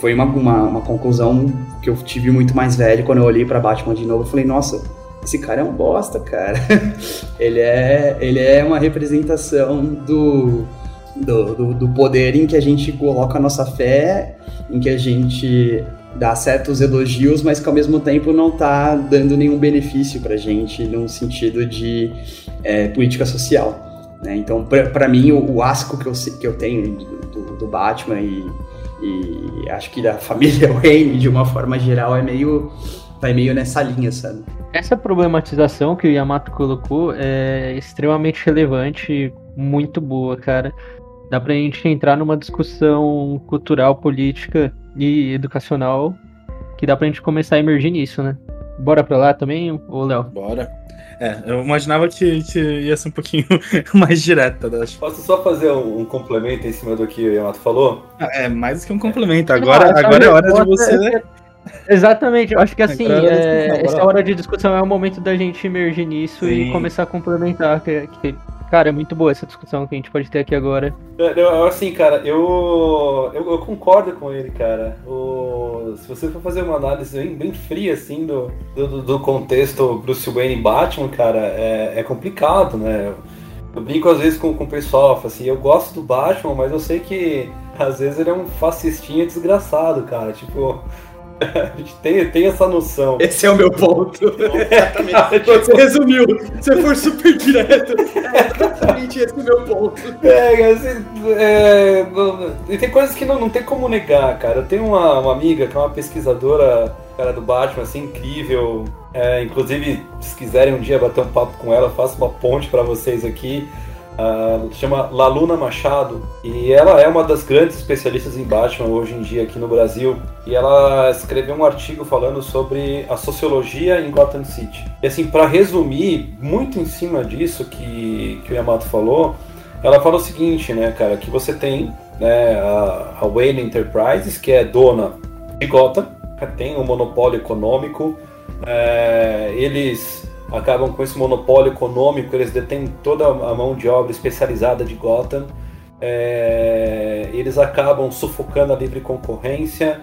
foi uma, uma, uma, conclusão que eu tive muito mais velho quando eu olhei para Batman de novo. Eu falei, nossa, esse cara é um bosta, cara. <laughs> ele, é, ele é uma representação do, do, do, do poder em que a gente coloca a nossa fé, em que a gente dá certos elogios, mas que ao mesmo tempo não está dando nenhum benefício para a gente no sentido de é, política social. Né? Então, para mim, o, o, asco que eu, que eu tenho do, do Batman e, e, acho que da <laughs> família Wayne, de uma forma geral, é meio vai meio nessa linha, sabe? Essa problematização que o Yamato colocou é extremamente relevante, muito boa, cara. Dá pra gente entrar numa discussão cultural, política e educacional que dá pra gente começar a emergir nisso, né? Bora pra lá também, ô Léo? Bora. É, eu imaginava que, que ia ser um pouquinho <laughs> mais direta. Né? Posso só fazer um, um, complemento em cima do que o Yamato falou? Ah, é, mais do que um complemento. Agora, Não, agora é hora de você. É... Exatamente, eu acho que assim, é, essa hora de discussão é o momento da gente emergir nisso Sim. e começar a complementar, que, que Cara, é muito boa essa discussão que a gente pode ter aqui agora. Eu, assim, cara, eu, eu, eu, concordo com ele, cara. O, se você for fazer uma análise bem, bem fria, assim, do, do, do, contexto Bruce Wayne e Batman, cara, é, é complicado, né? Eu brinco às vezes com, com o pessoal, assim, eu gosto do Batman, mas eu sei que às vezes ele é um fascistinha desgraçado, cara. Tipo, <laughs> a gente tem, tem essa noção. Esse é o meu ponto. Exatamente. <laughs> Você resumiu. Você foi super direto. É exatamente esse o meu ponto. É, assim, é, e tem coisas que não, não tem como negar, cara. Eu tenho uma, uma amiga que é uma pesquisadora, cara, do Batman, assim, incrível. É, inclusive, se quiserem um dia bater um papo com ela, faço uma ponte para vocês aqui. Uh, chama Laluna Machado e ela é uma das grandes especialistas em Batman hoje em dia aqui no Brasil e ela escreveu um artigo falando sobre a sociologia em Gotham City. E assim, para resumir, muito em cima disso que, que o Yamato falou, ela fala o seguinte, né, cara, que você tem né, a, a Wayne Enterprises, que é dona de Gotham, tem um monopólio econômico, é, eles acabam com esse monopólio econômico, eles detêm toda a mão de obra especializada de Gotham, é, eles acabam sufocando a livre concorrência.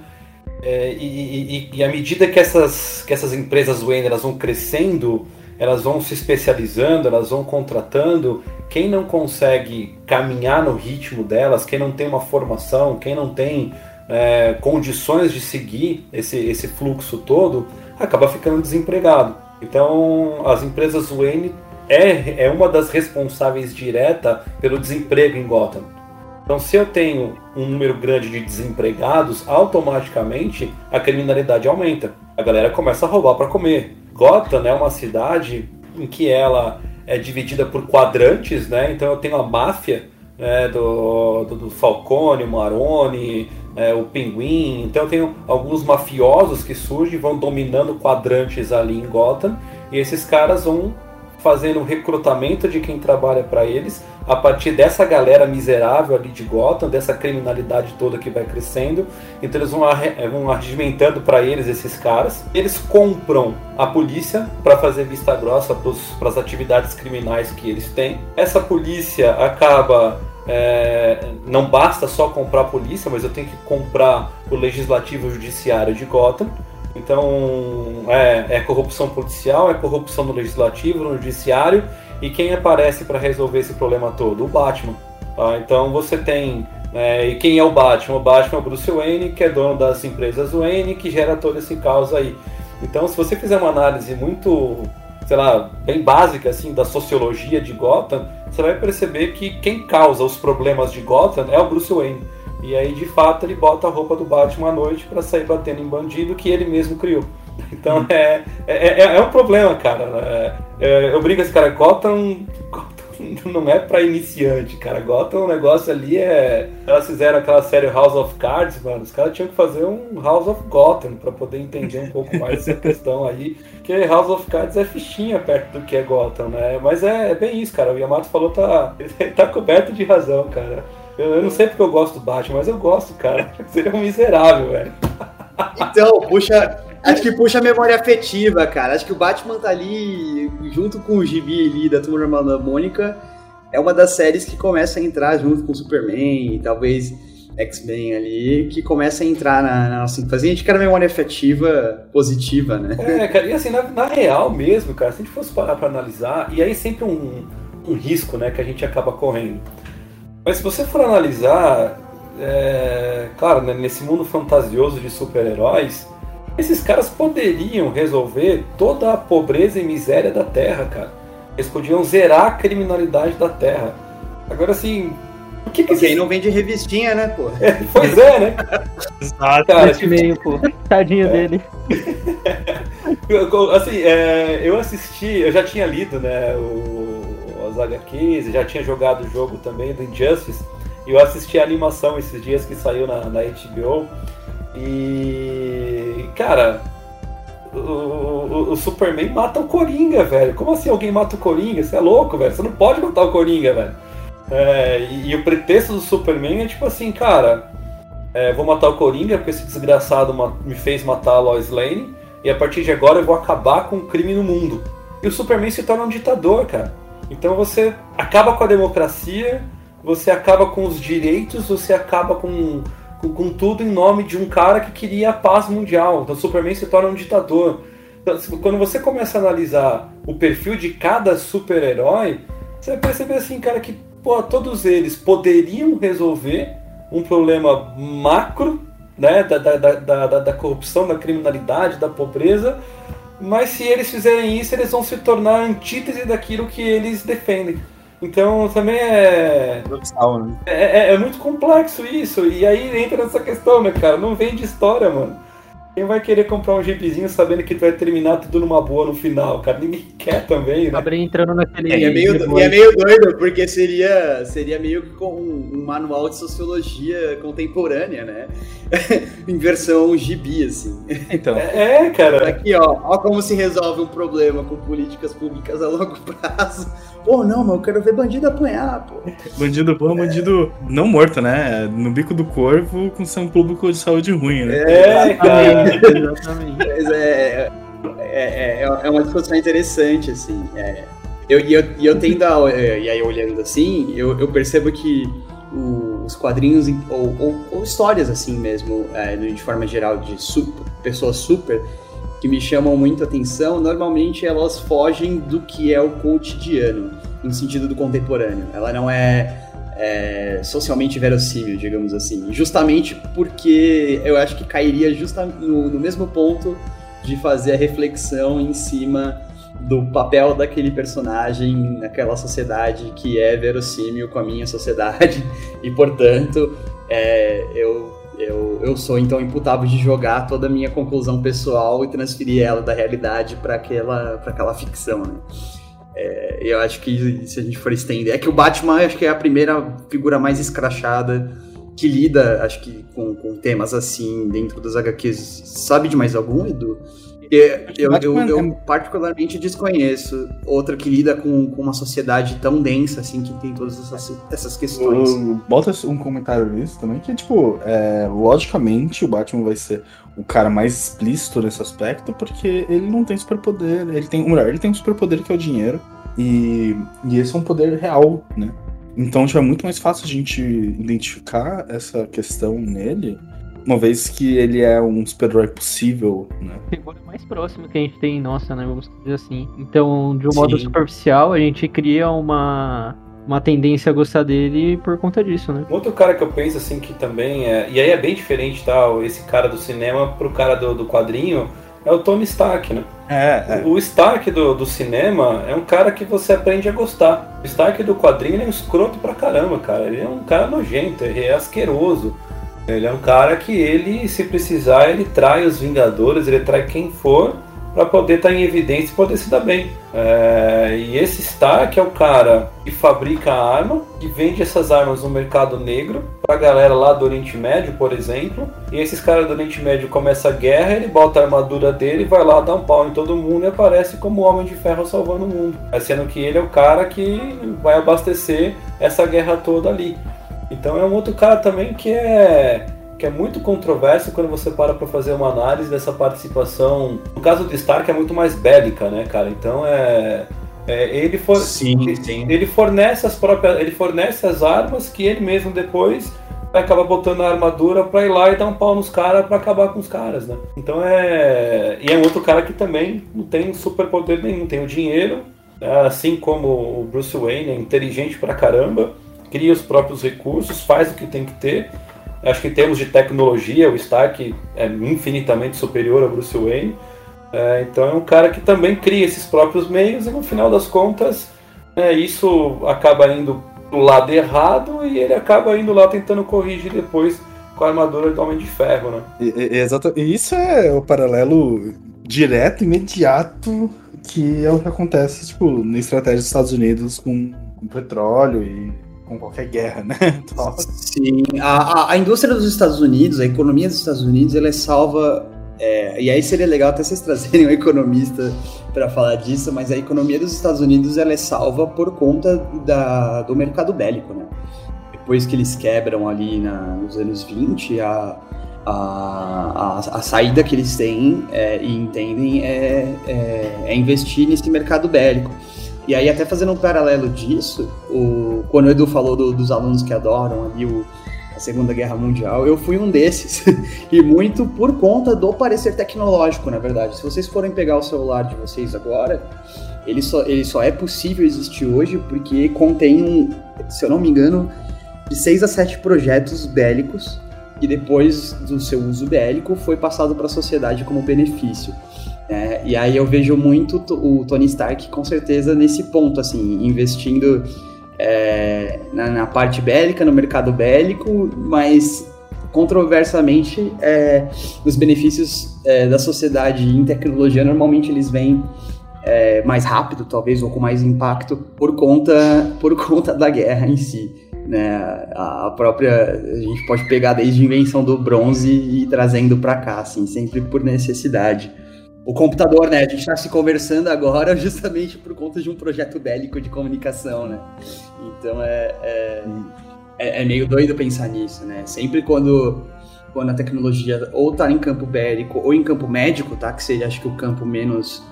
É, e, e, e, à medida que essas, que essas empresas Wayne elas vão crescendo, elas vão se especializando, elas vão contratando. Quem não consegue caminhar no ritmo delas, quem não tem uma formação, quem não tem é, condições de seguir esse, esse fluxo todo, acaba ficando desempregado. Então, as empresas Wayne é, é uma das responsáveis direta pelo desemprego em Gotham. Então, se eu tenho um número grande de desempregados, automaticamente a criminalidade aumenta. A galera começa a roubar para comer. Gotham é uma cidade em que ela é dividida por quadrantes, né? Então eu tenho a máfia né, do, do, do Falcone, Maroni, é, o Pinguim. Então tenho alguns mafiosos que surgem, vão dominando quadrantes ali em Gotham, e esses caras vão fazendo o recrutamento de quem trabalha para eles a partir dessa galera miserável ali de Gotham, dessa criminalidade toda que vai crescendo. Então eles vão, vão arregimentando para eles esses caras. Eles compram a polícia para fazer vista grossa para as atividades criminais que eles têm. Essa polícia acaba é, não basta só comprar a polícia, mas eu tenho que comprar o legislativo e o judiciário de Gotham. Então é, é corrupção policial, é corrupção no legislativo, no judiciário e quem aparece para resolver esse problema todo? O Batman. Tá? Então você tem é, e quem é o Batman? O Batman é o Bruce Wayne, que é dono das empresas Wayne, que gera todo esse caos aí. Então, se você fizer uma análise muito, sei lá, bem básica assim da sociologia de Gotham, você vai perceber que quem causa os problemas de Gotham é o Bruce Wayne. E aí, de fato, ele bota a roupa do Batman à noite para sair batendo em bandido que ele mesmo criou. <laughs> Então é, é, é, é um problema, cara. É, é, eu brinco esse cara, Gotham, Gotham <laughs> não é pra iniciante, cara. Gotham, o negócio ali é. Elas fizeram aquela série House of Cards, mano. Os caras tinham que fazer um House of Gotham pra poder entender um pouco mais essa questão aí. Porque House of Cards é fichinha perto do que é Gotham, né? Mas é, é bem isso, cara. O Yamato falou, tá, <laughs> tá coberto de razão, cara. Eu, eu não sei porque eu gosto do Batman, mas eu gosto, cara. <laughs> Seria um miserável, velho. Então, puxa, Acho que puxa a memória afetiva, cara. Acho que o Batman tá ali, junto com o Gibi ali da Turma da Mônica, é uma das séries que começa a entrar junto com o Superman e talvez X-Men ali, que começa a entrar na, na nossa infância. A gente quer memória afetiva positiva, né? É, cara, e assim, na, na, real mesmo, cara, se a gente fosse parar pra analisar, e aí sempre um, um risco, né, que a gente acaba correndo. Mas se você for analisar, é, claro, né, nesse mundo fantasioso de super-heróis, esses caras poderiam resolver toda a pobreza e miséria da Terra, cara. Eles podiam zerar a criminalidade da Terra. Agora, assim, por que, que Porque esses... não vende revistinha, né, pô? <laughs> É, pois é, né? <laughs> Exato. Cara, tipo... meio, pô. Tadinho é. dele. <laughs> assim, é, eu assisti, eu já tinha lido, né, o, as HQs, já tinha jogado o jogo também do Injustice, e eu assisti a animação esses dias que saiu na, na HBO. E. Cara, o, o, o, Superman mata o Coringa, velho. Como assim alguém mata o Coringa? Você é louco, velho. Você não pode matar o Coringa, velho. É, e, e, o pretexto do Superman é tipo assim, cara. É, vou matar o Coringa porque esse desgraçado me fez matar a Lois Lane. E a partir de agora eu vou acabar com o crime no mundo. E o Superman se torna um ditador, cara. Então você acaba com a democracia, você acaba com os direitos, você acaba com com, com, tudo em nome de um cara que queria a paz mundial. Então, Superman se torna um ditador. Então, quando você começa a analisar o perfil de cada super-herói, você vai perceber assim, cara, que pô, todos eles poderiam resolver um problema macro, né, da, da, da, da, da corrupção, da criminalidade, da pobreza, mas se eles fizerem isso, eles vão se tornar antítese daquilo que eles defendem. Então também é... Né? é. É, é, muito complexo isso. E aí entra nessa questão, né, cara? Não vem de história, mano. Quem vai querer comprar um jeepzinho sabendo que vai terminar tudo numa boa no final, cara? Ninguém <laughs> quer também, né? Abre entrando naquele. É, é meio, é meio doido, porque seria, seria meio que com um, manual de sociologia contemporânea, né? <laughs> em versão gibi, assim. Então. É, é, cara. Aqui, ó, ó como se resolve um problema com políticas públicas a longo <laughs> prazo. Pô, não, mas eu quero ver bandido apanhar, pô. <laughs> Bandido bom, é. bandido não morto, né? No bico do corvo com seu público de saúde ruim, né? É, cara. Exatamente. <laughs> Mas é, é, é, é, uma discussão interessante, assim. É, eu, e eu, eu tendo a, E aí, olhando assim, eu, eu percebo que o, os quadrinhos, ou, ou, ou, histórias assim mesmo, é, de forma geral, de super, pessoas super, que me chamam muito atenção, normalmente elas fogem do que é o cotidiano, no sentido do contemporâneo. Ela não é é, socialmente verossímil, digamos assim. Justamente porque eu acho que cairia justa no, no mesmo ponto de fazer a reflexão em cima do papel daquele personagem naquela sociedade que é verossímil com a minha sociedade <laughs> e, portanto, é, eu, eu, eu sou então imputável de jogar toda a minha conclusão pessoal e transferir ela da realidade para aquela, aquela ficção. Né? É, eu acho que se a gente for estender. É que o Batman acho que é a primeira figura mais escrachada que lida, acho que, com, com temas assim dentro das HQs. Sabe de mais algum, Edu? Eu, eu, eu, eu, particularmente desconheço outra que lida com, com, uma sociedade tão densa, assim, que tem todas essas, essas questões. Bota um comentário nisso também, que, tipo, é, logicamente o Batman vai ser o cara mais explícito nesse aspecto, porque ele não tem superpoder, ele tem, melhor, ele tem um superpoder que é o dinheiro, e, e esse é um poder real, né? Então, tipo, é muito mais fácil a gente identificar essa questão nele, uma vez que ele é um super-herói possível, né? Figura mais próxima que a gente tem, nossa, né? Vamos dizer assim. Então, de um Sim. modo superficial, a gente cria uma uma tendência a gostar dele por conta disso, né? Outro cara que eu penso assim que também é. E aí é bem diferente, tá? Esse cara do cinema pro cara do, do quadrinho é o Tony Stark, né? É, é. O Stark do, do cinema é um cara que você aprende a gostar. O Stark do quadrinho é um escroto pra caramba, cara. Ele é um cara nojento, ele é asqueroso. Ele é um cara que ele, se precisar, ele trai os Vingadores, ele trai quem for para poder estar tá em evidência e poder se dar bem. É, e esse Stark é o cara que fabrica a arma, que vende essas armas no mercado negro para galera lá do Oriente Médio, por exemplo. E esses caras do Oriente Médio começam a guerra, ele bota a armadura dele, vai lá dar um pau em todo mundo e aparece como Homem de Ferro salvando o mundo. Sendo que ele é o cara que vai abastecer essa guerra toda ali. Então é um outro cara também que é que é muito controverso quando você para para fazer uma análise dessa participação. No caso do Stark é muito mais bélica, né, cara? Então é, é ele for, sim, sim. ele fornece as próprias, ele fornece as armas que ele mesmo depois vai acabar botando a armadura para ir lá e dar um pau nos caras para acabar com os caras, né? Então é e é um outro cara que também não tem super poder nenhum, tem o dinheiro, né? assim como o Bruce Wayne é inteligente pra caramba, cria os próprios recursos, faz o que tem que ter Acho que em termos de tecnologia, o Stark é infinitamente superior ao Bruce Wayne. É, então é um cara que também cria esses próprios meios e no final das contas é, isso acaba indo do lado errado e ele acaba indo lá tentando corrigir depois com a armadura do Homem de Ferro, né? E, exato. E isso é o paralelo direto, imediato, que é o que acontece, tipo, na estratégia dos Estados Unidos com, com petróleo e com qualquer guerra, né? <laughs> Sim, a, a, a, indústria dos Estados Unidos, a economia dos Estados Unidos, ela é salva. É, e aí seria legal até vocês <laughs> trazerem um economista para falar disso, mas a economia dos Estados Unidos ela é salva por conta da, do mercado bélico, né? Depois que eles quebram ali na, nos anos 20, a, a, a, a, saída que eles têm é, e entendem é, é, é, investir nesse mercado bélico. E aí, até fazendo um paralelo disso, o, quando o Edu falou do, dos alunos que adoram ali o, a Segunda Guerra Mundial, eu fui um desses. <laughs> e muito por conta do parecer tecnológico, na verdade. Se vocês forem pegar o celular de vocês agora, ele só, ele só é possível existir hoje porque contém, se eu não me engano, de 6 a 7 projetos bélicos e depois do seu uso bélico foi passado para a sociedade como benefício. É, e aí eu vejo muito o Tony Stark com certeza nesse ponto, assim, investindo é, na, na, parte bélica, no mercado bélico, mas controversamente é, os benefícios é, da sociedade em tecnologia normalmente eles vêm é, mais rápido, talvez, ou com mais impacto por conta, por conta da guerra em si. Né? A própria a gente pode pegar desde a invenção do bronze e trazendo para cá, assim, sempre por necessidade o computador, né? A gente está se conversando agora <laughs> justamente por conta de um projeto bélico de comunicação, né? Então é, é, é, é meio doido pensar nisso, né? Sempre quando, quando a tecnologia ou está em campo bélico ou em campo médico, tá? Que seria, acho que, o campo menos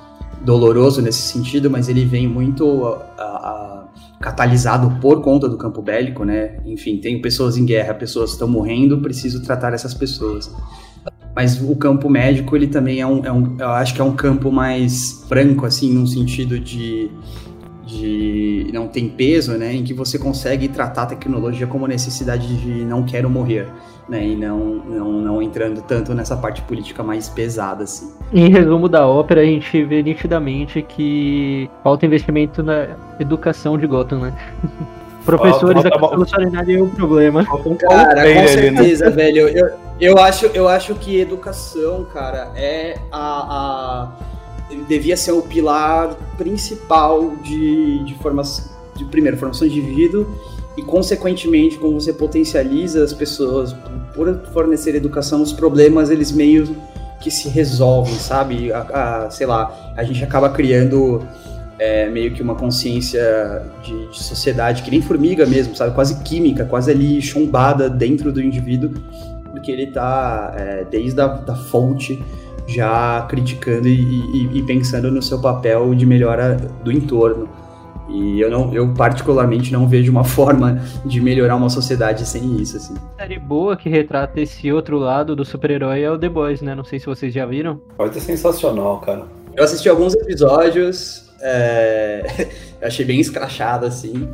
doloroso nesse sentido, mas ele vem muito a, a, catalisado por conta do campo bélico, né? Enfim, tem pessoas em guerra, pessoas estão morrendo, preciso tratar essas pessoas. Mas o campo médico, ele também é um, é um, eu acho que é um campo mais franco, assim, num sentido de, de não tem peso, né? Em que você consegue tratar a tecnologia como necessidade de não quero morrer, né? E não, não, não entrando tanto nessa parte política mais pesada, assim. Em resumo da ópera, a gente vê nitidamente que falta investimento na educação de Gotham, né? <laughs> Professores aqui solucionarem o problema. Cara, com certeza, velho. Eu, eu, acho, eu acho que educação, cara, é a, a devia ser o pilar principal de, de formação, de primeiro, formação de indivíduo e, consequentemente, como você potencializa as pessoas por fornecer educação, os problemas, eles meio que se resolvem, sabe? A, a, sei lá, a gente acaba criando é, meio que uma consciência de, de, sociedade, que nem formiga mesmo, sabe? Quase química, quase ali chumbada dentro do indivíduo, porque ele tá é, desde a da fonte já criticando e, e, e, pensando no seu papel de melhora do entorno. E eu, não, eu particularmente não vejo uma <laughs> forma de melhorar uma sociedade sem isso, assim. Série boa que retrata esse outro lado do super-herói é o The Boys, né? Não sei se vocês já viram. Pode ser sensacional, cara. Eu assisti alguns episódios, é... <laughs> eu achei bem escrachado, assim,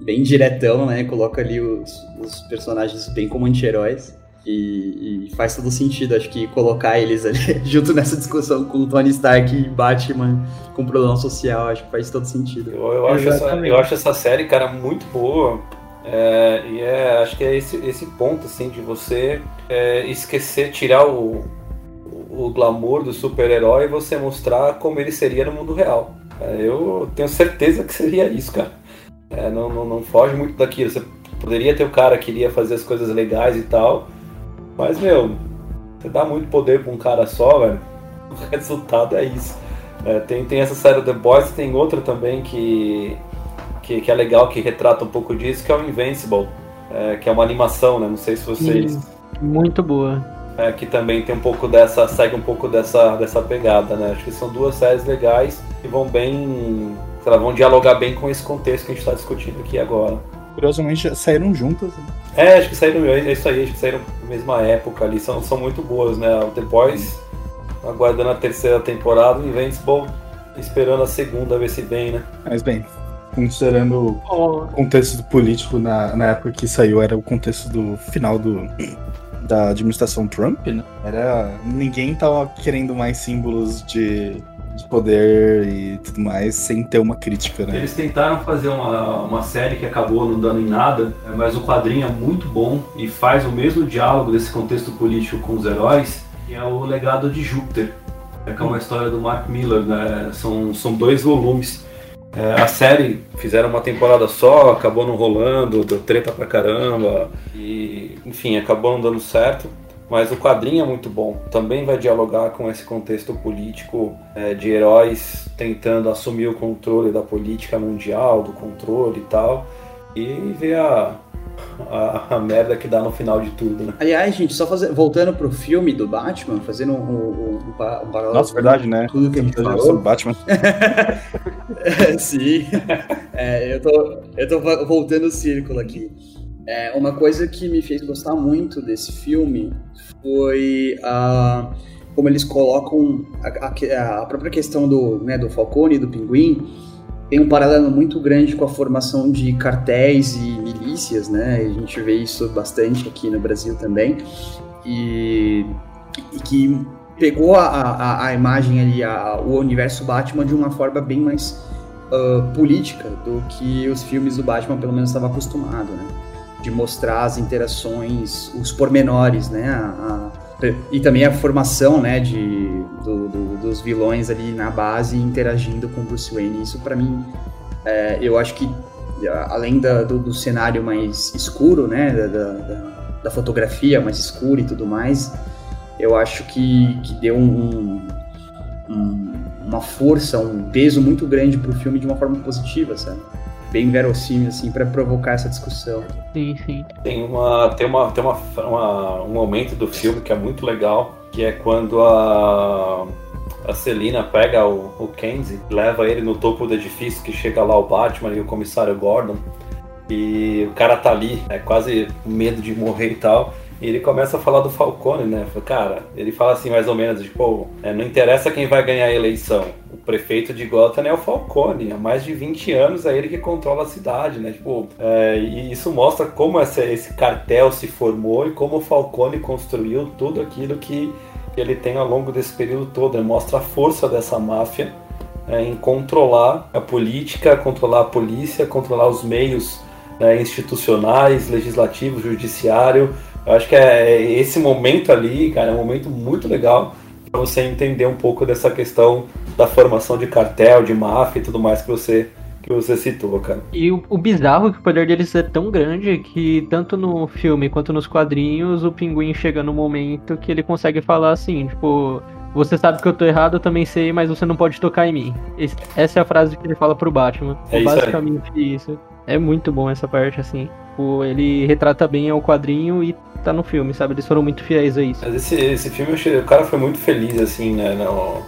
bem diretão, né? Coloca ali os, os personagens bem como anti-heróis. E, e, faz todo sentido, acho que colocar eles ali <laughs> junto nessa discussão com o Tony Stark e Batman com problema social, acho que faz todo sentido. Eu, eu acho, essa, eu acho essa série, cara, muito boa. É, e é, acho que é esse, esse ponto, assim, de você é, esquecer, tirar o, o glamour do super-herói e você mostrar como ele seria no mundo real. Eu tenho certeza que seria isso, cara. É, não, não, não foge muito daquilo. Você poderia ter o cara que iria fazer as coisas legais e tal, mas, meu, você dá muito poder pra um cara só, velho. <laughs> O resultado é isso. É, tem, tem essa série The Boys, tem outra também que, que, que, é legal, que retrata um pouco disso, que é o Invincible, é, que é uma animação, né? Não sei se vocês. Muito boa. É, que também tem um pouco dessa. segue um pouco dessa, dessa pegada, né? Acho que são duas séries legais que vão bem. Sei lá, vão dialogar bem com esse contexto que a gente está discutindo aqui agora. Curiosamente saíram juntas. Né? É, acho que saíram, é isso aí, acho que saíram na mesma época ali, são, são muito boas, né? O The Boys, aguardando a terceira temporada, o Invincible esperando a segunda, ver se vem, né? Mas bem, considerando o contexto político na, na época que saiu, era o contexto do final do, da administração Trump, né? Era. Ninguém tava querendo mais símbolos de de poder e tudo mais, sem ter uma crítica, né? Eles tentaram fazer uma, uma série que acabou não dando em nada, mas o quadrinho é muito bom e faz o mesmo diálogo desse contexto político com os heróis, que é o Legado de Júpiter, é, que é uma história do Mark Miller, né? São, são dois volumes. É, a série fizeram uma temporada só, acabou não rolando, deu treta pra caramba, e enfim, acabou não dando certo. Mas o quadrinho é muito bom. Também vai dialogar com esse contexto político é, de heróis tentando assumir o controle da política mundial, do controle e tal. E ver a, a, a, merda que dá no final de tudo, né? Aliás, gente, só fazer, voltando pro filme do Batman, fazendo um, um, um, paralelo. Nossa, verdade, né? Tudo que a gente falou. Sobre Batman. <laughs> Sim. É, eu, tô, eu tô voltando o círculo aqui. É, uma coisa que me fez gostar muito desse filme foi uh, como eles colocam a, a, a, própria questão do, né, do Falcone e do Pinguim tem um paralelo muito grande com a formação de cartéis e milícias, né? A gente vê isso bastante aqui no Brasil também e, e que pegou a, a, a imagem ali, a, o universo Batman de uma forma bem mais uh, política do que os filmes do Batman pelo menos estava acostumado, né? de mostrar as interações, os pormenores, né? A, e também a formação, né, de, do, do, dos vilões ali na base interagindo com Bruce Wayne. Isso para mim, é, eu acho que além da, do, do, cenário mais escuro, né, da, da, da, fotografia mais escura e tudo mais, eu acho que, que deu um, um, uma força, um peso muito grande pro filme de uma forma positiva, sabe? Bem verossímil, assim, para provocar essa discussão. Sim, sim. Tem, uma, tem, uma, tem uma, uma, um momento do filme que é muito legal, que é quando a, a Celina pega o, o Kenzie, leva ele no topo do edifício, que chega lá o Batman e o comissário Gordon, e o cara tá ali, é quase medo de morrer e tal. E ele começa a falar do Falcone, né? Cara, ele fala assim mais ou menos, tipo, é, não interessa quem vai ganhar a eleição. O prefeito de Gotham é o Falcone. Há mais de 20 anos é ele que controla a cidade, né? Tipo, é, e isso mostra como essa, esse cartel se formou e como o Falcone construiu tudo aquilo que ele tem ao longo desse período todo. Ele mostra a força dessa máfia é, em controlar a política, controlar a polícia, controlar os meios né, institucionais, legislativo, judiciário, eu acho que é, esse momento ali, cara, é um momento muito legal para você entender um pouco dessa questão da formação de cartel, de máfia e tudo mais que você que você citou, cara. E o, o, bizarro é que o poder deles é tão grande que tanto no filme quanto nos quadrinhos o pinguim chega no momento que ele consegue falar assim, tipo, você sabe que eu tô errado, eu também sei, mas você não pode tocar em mim. Essa é a frase que ele fala pro Batman. É basicamente isso, isso. É muito bom essa parte, assim. Tipo, ele retrata bem o quadrinho e tá no filme, sabe? Eles foram muito fiéis a isso. Mas esse, esse filme, achei, o cara foi muito feliz, assim, né? No,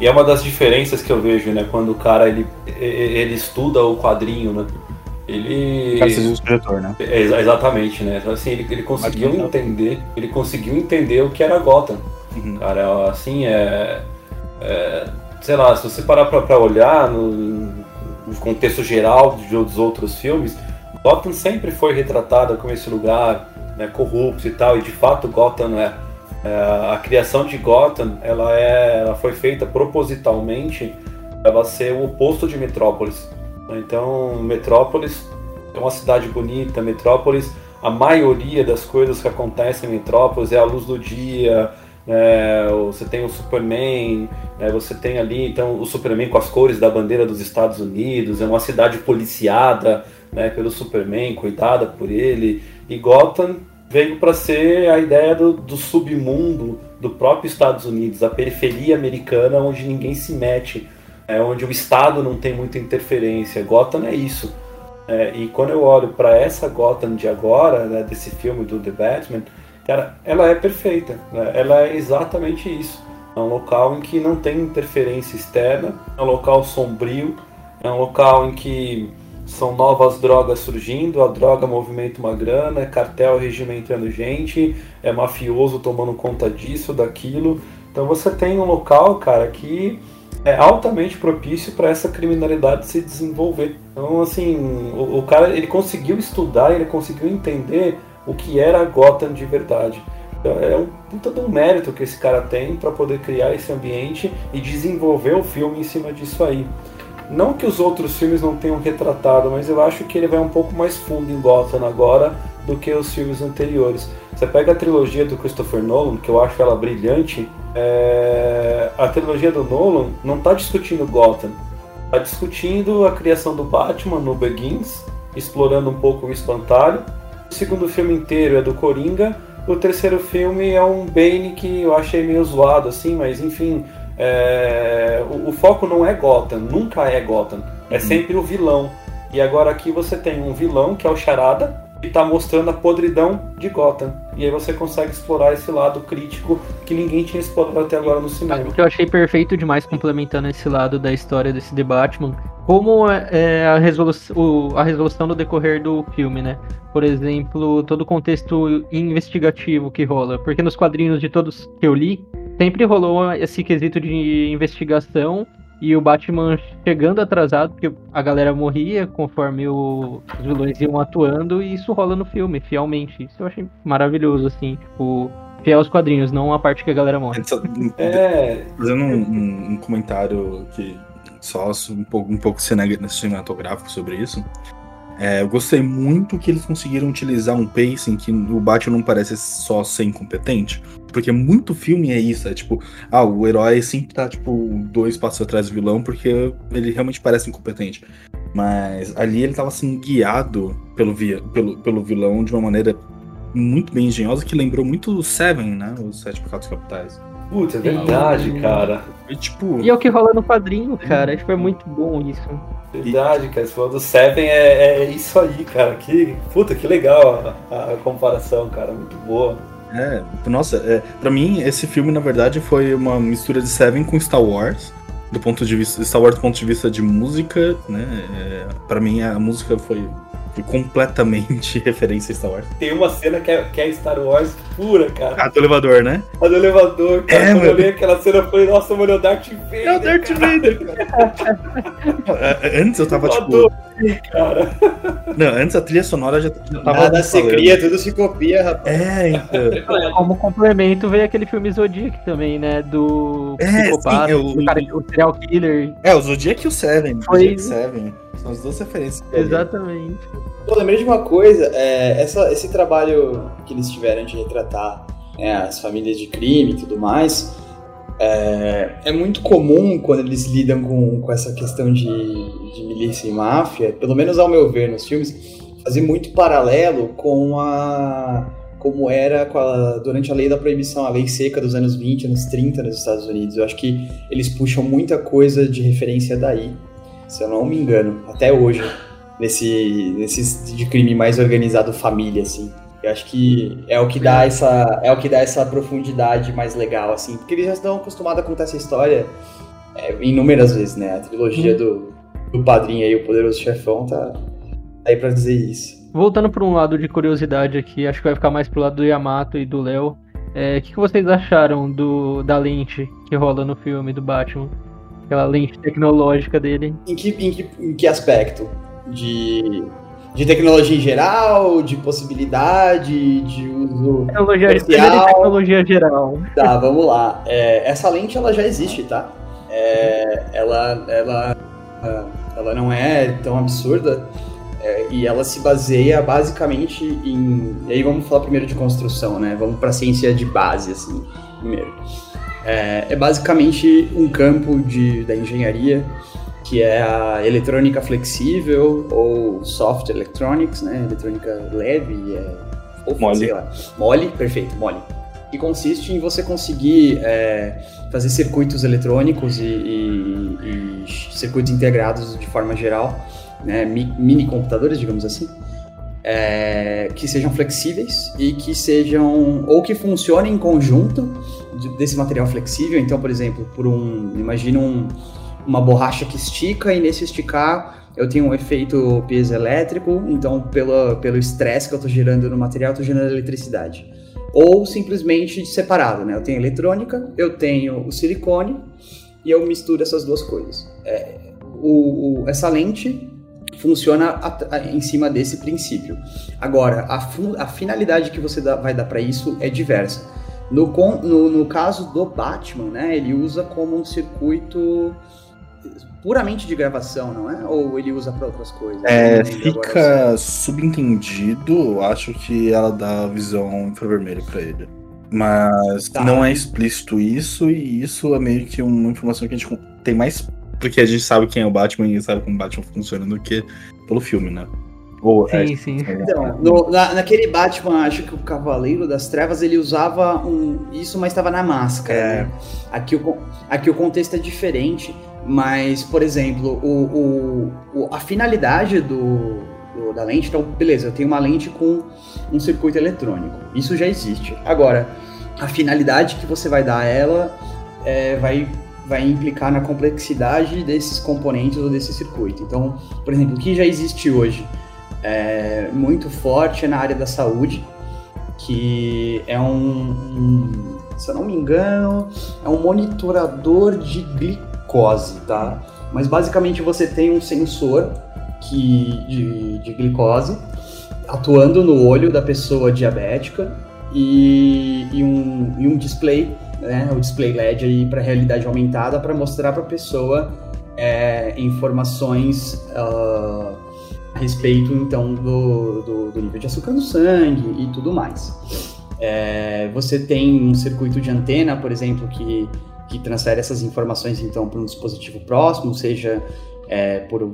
E é uma das diferenças que eu vejo, né? Quando o cara ele, ele estuda o quadrinho, né? Ele. Cara, o diretor, né? É, exatamente, né? Então, assim, ele, ele conseguiu entender. Ele conseguiu entender o que era Gotham. Uhum. Cara, assim, é, é, Sei lá, se você parar pra, pra olhar no, no contexto geral dos outros filmes, Gotham sempre foi retratada como esse lugar né, corrupto e tal, e de fato Gotham é. é a criação de Gotham ela, é, ela foi feita propositalmente para ser o oposto de Metrópolis. Então, Metrópolis é uma cidade bonita, Metrópolis, a maioria das coisas que acontecem em Metrópolis é a luz do dia, é, você tem o Superman, é, você tem ali então o Superman com as cores da bandeira dos Estados Unidos, é uma cidade policiada né, pelo Superman, cuidada por ele, e Gotham veio para ser a ideia do, do, submundo do próprio Estados Unidos, a periferia americana onde ninguém se mete, é, onde o Estado não tem muita interferência. Gotham é isso. É, e quando eu olho para essa Gotham de agora, né, desse filme do The Batman, cara, ela é perfeita. Né? Ela é exatamente isso. É um local em que não tem interferência externa, é um local sombrio, é um local em que são novas drogas surgindo, a droga movimenta uma grana, é cartel regimentando gente, é mafioso tomando conta disso, daquilo. Então você tem um local, cara, que é altamente propício para essa criminalidade se desenvolver. Então, assim, o, o, cara ele conseguiu estudar, ele conseguiu entender o que era Gotham de verdade. Então, é um puta de um mérito que esse cara tem para poder criar esse ambiente e desenvolver o filme em cima disso aí. Não que os outros filmes não tenham retratado, mas eu acho que ele vai um pouco mais fundo em Gotham agora do que os filmes anteriores. Você pega a trilogia do Christopher Nolan, que eu acho ela brilhante, é... a trilogia do Nolan não está discutindo Gotham, está discutindo a criação do Batman no Begins, explorando um pouco o espantalho. O segundo filme inteiro é do Coringa. O terceiro filme é um Bane que eu achei meio zoado, assim, mas enfim. É... O, o, foco não é Gotham, nunca é Gotham. É uhum. sempre o vilão. E agora aqui você tem um vilão que é o Charada, e está mostrando a podridão de Gotham. E aí você consegue explorar esse lado crítico que ninguém tinha explorado até agora no cinema. Eu achei perfeito demais complementando esse lado da história desse The Batman. Como é, é a, resolução, a resolução no decorrer do filme, né? Por exemplo, todo o contexto investigativo que rola. Porque nos quadrinhos de todos que eu li, sempre rolou esse quesito de investigação e o Batman chegando atrasado, porque a galera morria conforme o, os vilões iam atuando, e isso rola no filme, fielmente. Isso eu achei maravilhoso, assim, tipo, fiel aos quadrinhos, não a parte que a galera morre. É. Fazendo um, um, um comentário que só um pouco, um pouco cinematográfico sobre isso. É, eu gostei muito que eles conseguiram utilizar um pacing que o Batman não parece só ser incompetente. Porque muito filme é isso, é tipo, ah, o herói sempre tá, tipo, dois passos atrás do vilão porque ele realmente parece incompetente. Mas ali ele tava sendo guiado pelo, via, pelo, pelo vilão de uma maneira muito bem engenhosa que lembrou muito o Seven, né? Os Sete Pecados Capitais. Putz, é verdade, cara. E, tipo... e é o que rola no quadrinho, cara. Acho que foi muito bom isso. Verdade, cara. Você falou do Seven, é, é isso aí, cara. Que, puta, que legal a, a comparação, cara. Muito boa. É, nossa, é, pra mim, esse filme, na verdade, foi uma mistura de Seven com Star Wars. Do ponto de vista. Star Wars do ponto de vista de música, né? É, pra mim, a música foi completamente <laughs> referência a Star Wars. Tem uma cena que é, que é Star Wars pura, cara. A do elevador, né? A do elevador, cara. É, Quando eu olhei aquela cena, eu falei, nossa, mano, é o Darth Vader. É o Darth cara. Vader. <laughs> Antes eu tava eu tipo. Adorei, cara. Não, antes a trilha sonora já, já tava. Nada se cria, tudo se copia, rapaz. É, então. <laughs> Como complemento veio aquele filme Zodiac também, né? Do é, psicopata, sim, o, cara, o serial killer. É, o Zodiac e o Seven. Foi... Zodiac Seven. São as duas referências. Exatamente. Pô, lembrei de uma coisa, é, essa, esse trabalho que eles tiveram de retratar né, as famílias de crime e tudo mais, é, é, muito comum quando eles lidam com, com essa questão de, de milícia e máfia, pelo menos ao meu ver nos filmes, fazer muito paralelo com a como era a, durante a lei da proibição, a lei seca dos anos 20, anos 30 nos Estados Unidos. Eu acho que eles puxam muita coisa de referência daí se eu não me engano, até hoje, nesse, nesse de crime mais organizado família, assim. Eu acho que é o que dá essa, é o que dá essa profundidade mais legal, assim, porque eles já estão acostumados a contar essa história é, inúmeras vezes, né? A trilogia do, do Padrinho aí, o Poderoso Chefão, tá aí pra dizer isso. Voltando para um lado de curiosidade aqui, acho que vai ficar mais pro lado do Yamato e do Léo. É, o que, que vocês acharam do, da lente que rola no filme do Batman? Aquela lente tecnológica dele. Em que, em que, em que aspecto? De, de tecnologia em geral, de possibilidade, de uso Tecnologia, social? tecnologia geral. Tá, vamos lá. É, essa lente ela já existe, tá? É, ela, ela, ela não é tão absurda é, e ela se baseia basicamente em. E aí vamos falar primeiro de construção, né? Vamos para ciência de base, assim, primeiro. É, é basicamente um campo de, da engenharia que é a eletrônica flexível ou soft electronics, né? Eletrônica leve, é, ou, Mole. sei lá. Mole, perfeito, mole. Que consiste em você conseguir é, fazer circuitos eletrônicos e, e- e circuitos integrados de forma geral, né? Mi- mini computadores, digamos assim, é, que sejam flexíveis e que sejam ou que funcionem em conjunto desse material flexível. Então, por exemplo, por um, imagina um, uma borracha que estica e nesse esticar eu tenho um efeito piezoelétrico, então pelo, pelo estresse que eu estou gerando no material, eu estou gerando eletricidade. Ou simplesmente separado, né? Eu tenho eletrônica, eu tenho o silicone e eu misturo essas duas coisas. É, o- o- essa lente funciona a- a- em cima desse princípio. Agora, a, a finalidade que você dá- vai dar para isso é diversa. No, no- no caso do Batman, né, ele usa como um circuito puramente de gravação, não é? Ou ele usa para outras coisas? É, fica subentendido, eu acho que ela dá visão infravermelha pra ele. Mas Tá. não é explícito isso, e isso é meio que uma informação que a gente tem mais. Porque a gente sabe quem é o Batman e sabe como o Batman funciona do que pelo filme, né? Ou, é, Sim, sim. Então, no- na- naquele Batman, acho que o Cavaleiro das Trevas ele usava um, isso, mas estava na máscara. É. né? Aqui, o, aqui o contexto é diferente, mas, por exemplo, o, o- o- a finalidade do, do- da lente, então, beleza, eu tenho uma lente com um circuito eletrônico. Isso já existe. Agora, a finalidade que você vai dar a ela é, vai, vai implicar na complexidade desses componentes ou desse circuito. Então, por exemplo, o que já existe hoje? É, muito forte na área da saúde, que é um, um- se eu não me engano, é um monitorador de glicose, tá? Mas basicamente você tem um sensor que, de, de glicose atuando no olho da pessoa diabética e, e um, e um display, né, o display LED aí para realidade aumentada para mostrar para a pessoa é, informações a respeito então do, do, do nível de açúcar no sangue e tudo mais. É, você tem um circuito de antena, por exemplo, que, que transfere essas informações então para um dispositivo próximo, seja é, por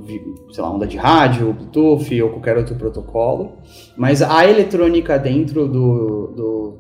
sei lá, onda de rádio, Bluetooth ou qualquer outro protocolo. Mas a eletrônica dentro do, do-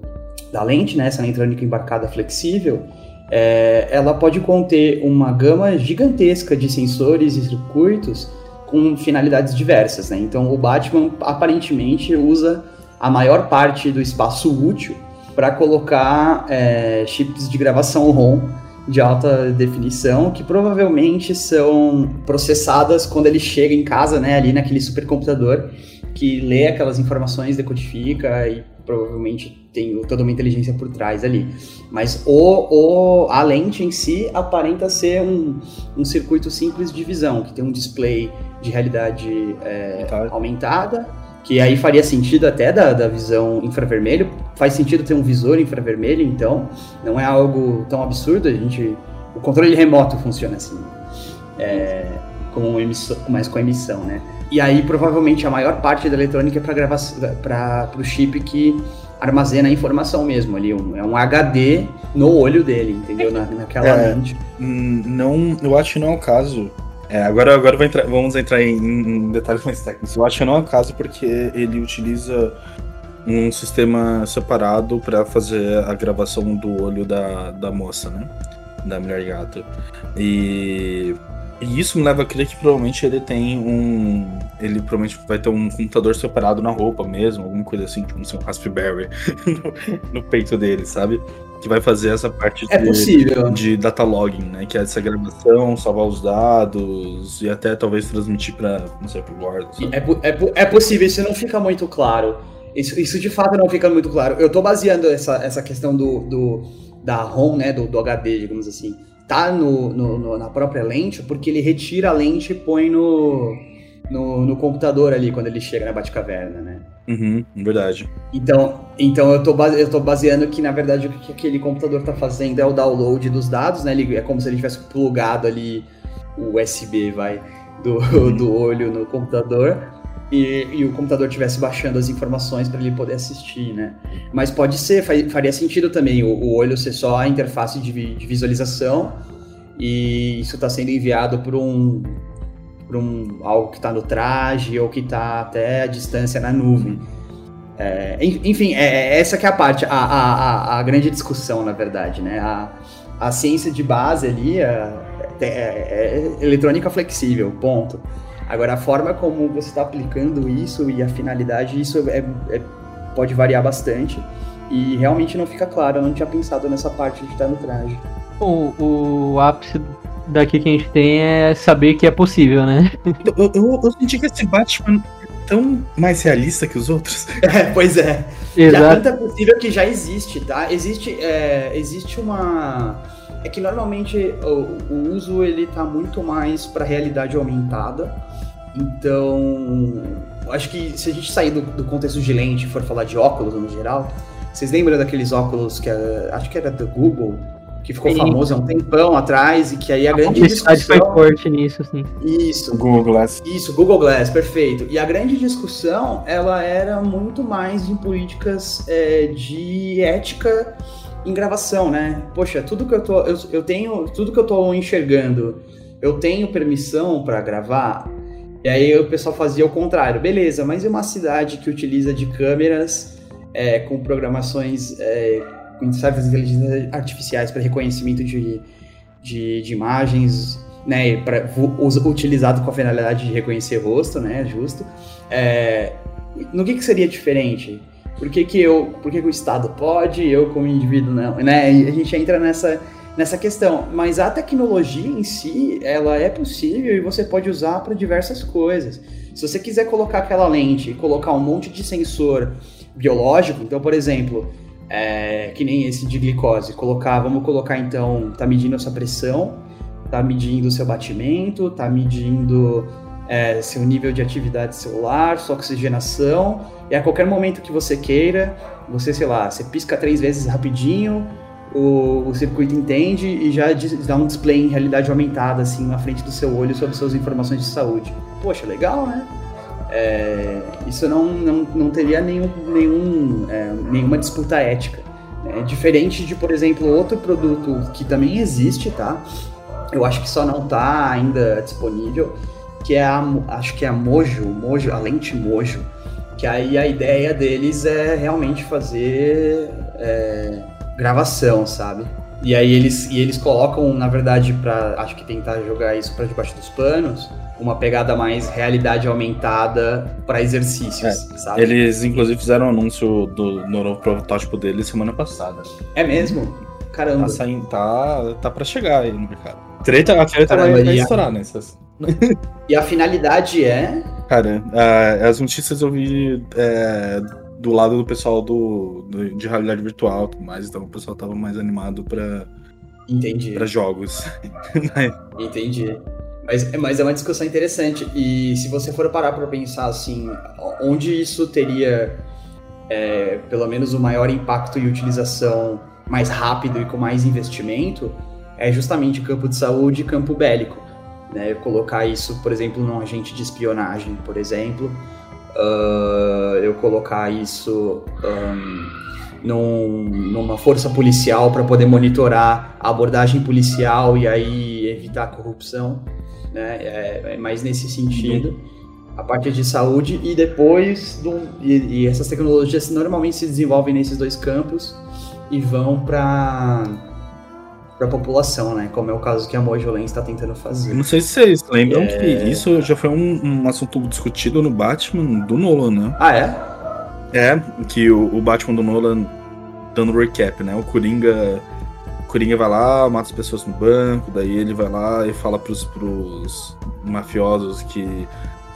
da lente, né, essa eletrônica embarcada flexível, é, ela pode conter uma gama gigantesca de sensores e circuitos com finalidades diversas, né? Então o Batman aparentemente usa a maior parte do espaço útil para colocar é, chips de gravação ROM de alta definição que provavelmente são processadas quando ele chega em casa, né, ali naquele supercomputador que lê aquelas informações, decodifica e provavelmente tem toda uma inteligência por trás ali. Mas o, o, a lente em si aparenta ser um, um circuito simples de visão, que tem um display de realidade é, aumentada, que aí faria sentido até da, da visão infravermelho. Faz sentido ter um visor infravermelho, então não é algo tão absurdo. A gente, o controle remoto funciona assim, é, com emissão, mais com emissão, né? E aí provavelmente a maior parte da eletrônica é para o chip que armazena a informação mesmo ali, um- é um HD no olho dele, entendeu? Na, naquela <laughs> É. lente. Hum, Não, eu acho que não é o caso. É, agora agora entrar- vamos entrar em, em detalhes mais técnicos. Eu acho que não é o caso porque ele utiliza um sistema separado para fazer a gravação do olho da, da moça, né? da mulher gato. E, e isso me leva a crer que provavelmente ele tem um. Ele provavelmente vai ter um computador separado na roupa mesmo, alguma coisa assim, tipo um Raspberry no, <laughs> no peito dele, sabe? que vai fazer essa parte é de, de data logging, né? Que é essa gravação, salvar os dados e até talvez transmitir para não sei, pro guarda. É, é, é possível, isso não fica muito claro. Isso, isso de fato não fica muito claro. Eu tô baseando essa, essa questão do, do da ROM, né? Do, do HD, digamos assim. Tá no, no, no, na própria lente, porque ele retira a lente e põe no, no, no computador ali quando ele chega na Batcaverna, né? Uhum, verdade. Então, então eu, tô base, eu tô baseando que, na verdade, o que aquele computador tá fazendo é o download dos dados, né? Ele, é como se ele tivesse plugado ali o USB, vai, do, <laughs> do olho no computador. E, e, o computador estivesse baixando as informações para ele poder assistir, né? Mas pode ser, faria sentido também o, o olho ser só a interface de, de visualização e isso está sendo enviado por um para um, algo que está no traje ou que está até a distância na nuvem. É, enfim, é, é, essa que é a parte, a, a, a, grande discussão, na verdade, né? A, a ciência de base ali é, é, é eletrônica flexível, ponto. Agora, a forma como você está aplicando isso e a finalidade, isso é, é, pode variar bastante. E realmente não fica claro, eu não tinha pensado nessa parte de estar no traje. O, o ápice daqui que a gente tem é saber que é possível, né? Eu, eu, eu senti que esse Batman é tão mais realista que os outros. <laughs> É, pois é. Exato. Já tanto é possível que já existe, tá? Existe, é, existe uma. É que normalmente o, o uso ele tá muito mais para realidade aumentada. Então, acho que se a gente sair do, do contexto de lente e for falar de óculos no geral, vocês lembram daqueles óculos que era, acho que era do Google, que ficou Sim. famoso há um tempão atrás e que aí a, a grande discussão foi forte nisso, sim. Isso. Google Glass. Isso, Google Glass, perfeito. E a grande discussão, ela era muito mais em políticas é, de ética em gravação, né? Poxa, tudo que eu tô, eu, eu tenho, tudo que eu tô enxergando, eu tenho permissão para gravar. E aí o pessoal fazia o contrário, beleza? Mas e uma cidade que utiliza de câmeras é, com programações é, com inteligências artificiais para reconhecimento de, de, de, imagens, né, pra, utilizado com a finalidade de reconhecer rosto, né, justo. É, no que, que seria diferente? Por que, que eu, por que, que o Estado pode, eu como indivíduo não, né? E a gente entra nessa nessa questão, mas a tecnologia em si, ela é possível e você pode usar para diversas coisas. Se você quiser colocar aquela lente e colocar um monte de sensor biológico, então, por exemplo, é, que nem esse de glicose. Colocar, vamos colocar então, tá medindo a sua pressão, tá medindo o seu batimento, tá medindo é, seu nível de atividade celular, sua oxigenação, e a qualquer momento que você queira, você, sei lá, você pisca três vezes rapidinho, o, o circuito entende e já dá um display em realidade aumentada, assim, na frente do seu olho sobre suas informações de saúde. Poxa, legal, né? é, isso não, não, não teria nenhum, nenhum, é, nenhuma disputa ética. É diferente de, por exemplo, outro produto que também existe, tá? Eu acho que só não está ainda disponível, que é a, acho que é a Mojo, Mojo, a lente Mojo, que aí a ideia deles é realmente fazer é, gravação, sabe? E aí eles, e eles colocam, na verdade, para acho que tentar jogar isso para debaixo dos panos, uma pegada mais realidade aumentada para exercícios, é, sabe? Eles, inclusive, fizeram um anúncio do, no novo protótipo deles semana passada. É mesmo? Caramba. Tá, saindo, tá, tá pra chegar aí no mercado. Treta, a treta Caramba, vai, vai estourar nessas. E a finalidade é? Cara, uh, as notícias eu vi é, do lado do pessoal do, do, de realidade virtual e tudo mais, então o pessoal tava mais animado pra, Entendi. pra jogos. <laughs> Entendi. Mas, mas é uma discussão interessante. E se você for parar para pensar assim, onde isso teria é, pelo menos o maior impacto e utilização mais rápido e com mais investimento, é justamente campo de saúde e campo bélico. Né? Colocar isso, por exemplo, num agente de espionagem, por exemplo. Uh, eu colocar isso um, num, numa força policial para poder monitorar a abordagem policial e aí evitar a corrupção né? É, é mais nesse sentido. A parte de saúde e depois do, e, e essas tecnologias normalmente se desenvolvem nesses dois campos e vão para para a população, né? Como é o caso que a Mojolens está tentando fazer. Não sei se vocês lembram é... que isso já foi um, um, assunto discutido no Batman do Nolan, né? Ah, é? É, que o, o Batman do Nolan, dando recap, né? O Coringa. O Coringa vai lá, mata as pessoas no banco, daí ele vai lá e fala pros, pros mafiosos que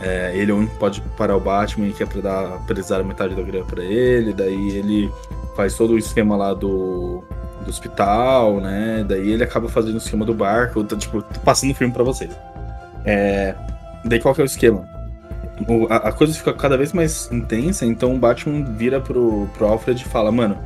é, ele é o único que pode parar o Batman e quer pra dar, pra metade da grana pra ele, daí ele faz todo o esquema lá do do hospital, né? Daí ele acaba fazendo o esquema do barco. Tô, tipo, tô passando o filme pra vocês. É... Daí qual que é o esquema? O, a, a, coisa fica cada vez mais intensa, então o Batman vira pro, pro Alfred e fala, mano,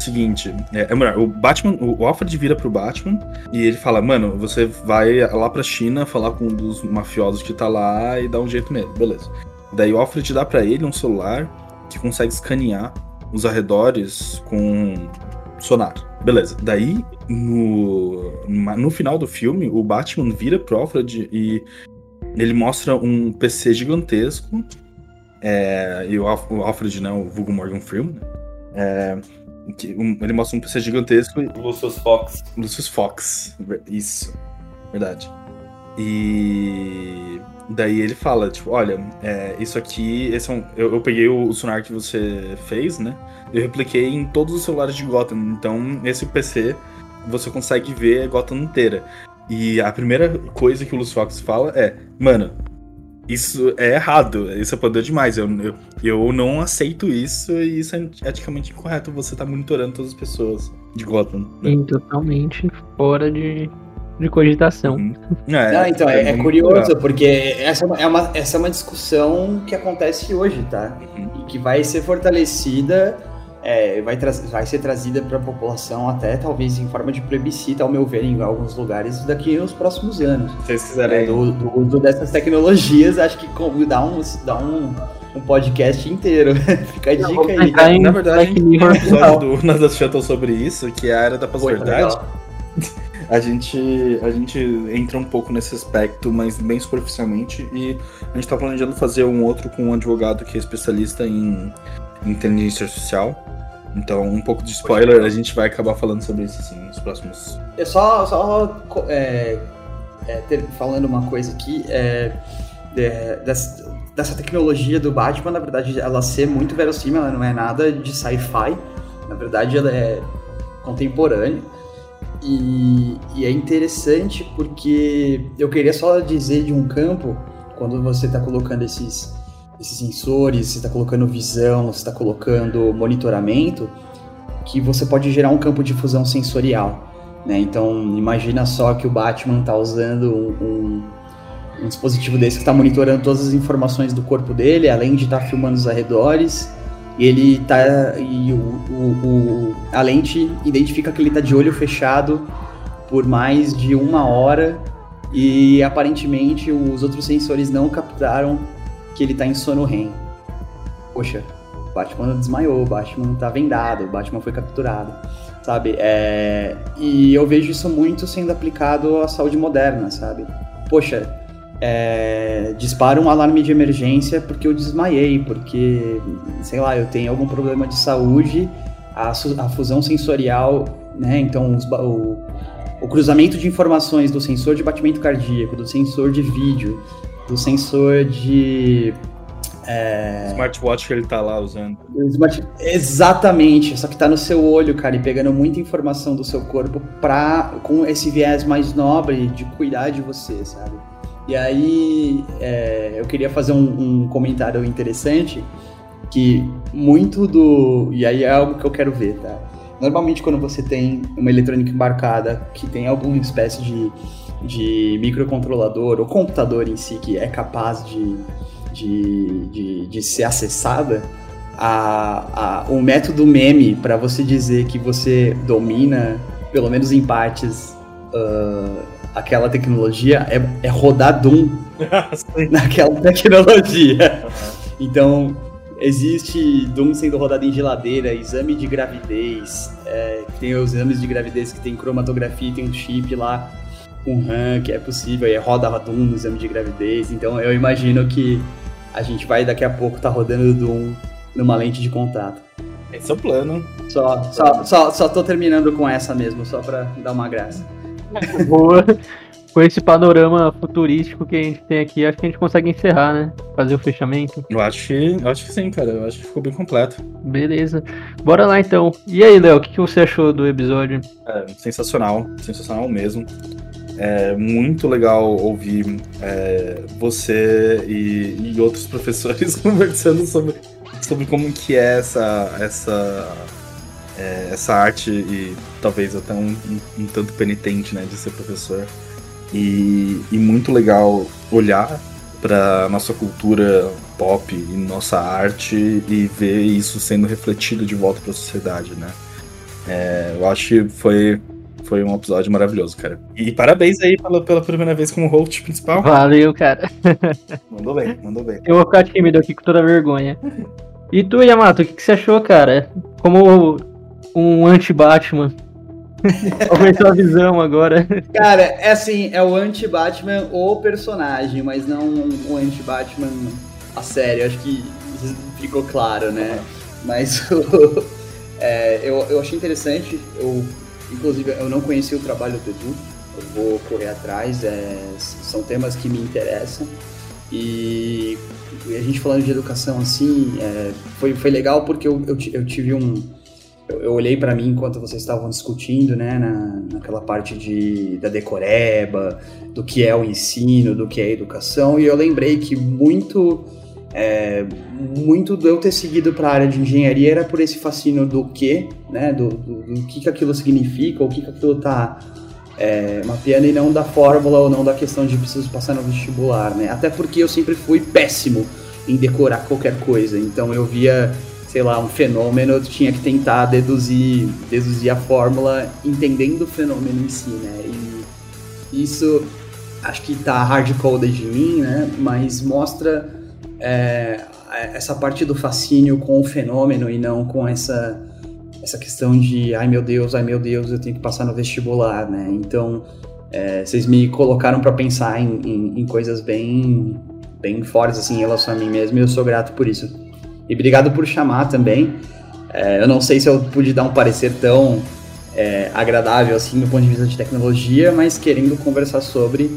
seguinte, é, é melhor, o Batman, o Alfred vira pro Batman e ele fala, mano, você vai lá pra China falar com um dos mafiosos que tá lá e dá um jeito nele, beleza. Daí o Alfred dá para ele um celular que consegue escanear os arredores com sonar. Beleza. Daí, no, no final do filme, o Batman vira pro Alfred e ele mostra um PC gigantesco. É, e o, Alfred, né, o vulgo Morgan Freeman, né, é, que, um, ele mostra um PC gigantesco. Lucius Fox. Lucius Fox, isso. Verdade. E daí ele fala, tipo, olha, é, isso aqui, esse é um, eu, eu peguei o, o sonar que você fez, né? Eu repliquei em todos os celulares de Gotham. Então, esse PC você consegue ver Gotham inteira. E a primeira coisa que o Luz Fox fala é: Mano, isso é errado, isso é poder demais. Eu, eu, eu não aceito isso e isso é eticamente incorreto. Você tá monitorando todas as pessoas de Gotham. Né? Sim, totalmente fora de, de cogitação. Uhum. <laughs> É, não, então, é, é, é curioso, legal. porque essa é, uma, essa é uma discussão que acontece hoje, tá? Uhum. E que vai ser fortalecida é, vai, vai ser trazida para a população até talvez em forma de plebiscito, ao meu ver, em alguns lugares daqui nos próximos anos. Se vocês quiserem. É, do, do, uso dessas tecnologias, acho que dá um, dá um, um podcast inteiro. <laughs> Fica a dica aí. Na verdade, tem um episódio do Nada Shuttle sobre isso, que é a área da pós-verdade. <laughs> A gente, a gente entra um pouco nesse aspecto, mas bem superficialmente, e a gente está planejando fazer um outro com um advogado que é especialista em inteligência artificial. Então, um pouco de spoiler, a gente vai acabar falando sobre isso assim, nos próximos. É só, só é, é, ter, falando uma coisa aqui, é, dessa, dessa, tecnologia do Batman, na verdade, ela ser muito verossímil, ela não é nada de sci-fi, na verdade, ela é contemporânea. E, e, é interessante porque eu queria só dizer de um campo, quando você está colocando esses esses sensores, você está colocando visão, você está colocando monitoramento, que você pode gerar um campo de fusão sensorial. Né? Então, imagina só que o Batman está usando um, um, um, dispositivo desse que está monitorando todas as informações do corpo dele, além de estar tá filmando os arredores. Ele tá. E o, o, o, a lente identifica que ele está de olho fechado por mais de uma hora e aparentemente os outros sensores não captaram que ele tá em sono REM. Poxa, o Batman desmaiou, o Batman tá vendado, o Batman foi capturado, sabe? É... E eu vejo isso muito sendo aplicado à saúde moderna, sabe? Poxa, é... dispara um alarme de emergência porque eu desmaiei, porque, sei lá, eu tenho algum problema de saúde, a, a fusão sensorial, né? Então, os, o, o cruzamento de informações do sensor de batimento cardíaco, do sensor de vídeo, do sensor de. É... Smartwatch que ele tá lá usando. Smart... Exatamente, só que tá no seu olho, cara, e pegando muita informação do seu corpo pra, com esse viés mais nobre de cuidar de você, sabe? E aí é, eu queria fazer um, um comentário interessante que muito do. E aí é algo que eu quero ver, tá? Normalmente quando você tem uma eletrônica embarcada que tem alguma espécie de de microcontrolador ou computador em si que é capaz de, de, de, de ser acessada, a, a, o método meme para você dizer que você domina, pelo menos em partes, uh, aquela tecnologia é, é rodar Doom <laughs> naquela tecnologia. Então, existe Doom sendo rodado em geladeira, exame de gravidez, é, tem os exames de gravidez que tem cromatografia, tem um chip lá com RAM, que é possível, e roda Doom no exame de gravidez. Então eu imagino que a gente vai daqui a pouco estar tá rodando Doom numa lente de contato. Esse é o plano. Só, só, só, só tô terminando com essa mesmo, só pra dar uma graça. <laughs> Boa. Com esse panorama futurístico que a gente tem aqui, acho que a gente consegue encerrar, né? Fazer o fechamento. Eu acho que, eu acho que sim, cara. Eu acho que ficou bem completo. Beleza. Bora lá então. E aí, Léo, o que, que você achou do episódio? É, sensacional, sensacional mesmo. É muito legal ouvir é, você e, e, outros <laughs> professores <laughs> conversando sobre, sobre como que é essa, essa, é, essa arte e talvez até um, um, um tanto penitente né, de ser professor. E, e muito legal olhar para nossa cultura pop e nossa arte e ver isso sendo refletido de volta para a sociedade, né? É, eu acho que foi, foi um episódio maravilhoso, cara. E parabéns aí pela, pela primeira vez como host principal. Valeu, cara. <laughs> Mandou bem, mandou bem. Eu vou ficar tímido aqui com toda vergonha. E tu, Yamato, o que, que você achou, cara? Como um anti-Batman. Qual foi sua visão agora? Cara, é assim, é o anti-Batman o personagem, mas não o anti-Batman a série. Acho que ficou claro, né? Mas <laughs> é, eu, eu achei interessante. Eu, inclusive, eu não conheci o trabalho do Edu. Eu vou correr atrás. É, são temas que me interessam. E a gente falando de educação assim, é, foi, foi legal porque eu, eu, eu tive um eu, eu olhei para mim enquanto vocês estavam discutindo, né, na, naquela parte de, da decoreba, do que é o ensino, do que é a educação, e eu lembrei que muito, é, muito de eu ter seguido para a área de engenharia era por esse fascínio do que, né, do, do, do que, que aquilo significa, o que, que aquilo está é, mapeando e não da fórmula ou não da questão de preciso passar no vestibular, né? Até porque eu sempre fui péssimo em decorar qualquer coisa, então eu via sei lá, um fenômeno, eu tinha que tentar deduzir, deduzir a fórmula entendendo o fenômeno em si, né? E isso acho que tá hardcoded em mim, né? Mas mostra é, essa parte do fascínio com o fenômeno e não com essa essa questão de ai meu Deus, ai meu Deus, eu tenho que passar no vestibular, né? Então é, vocês me colocaram para pensar em, em, em, coisas bem bem fortes assim em relação a mim mesmo e eu sou grato por isso. E obrigado por chamar também. É, eu não sei se eu pude dar um parecer tão é, agradável assim do ponto de vista de tecnologia, mas querendo conversar sobre,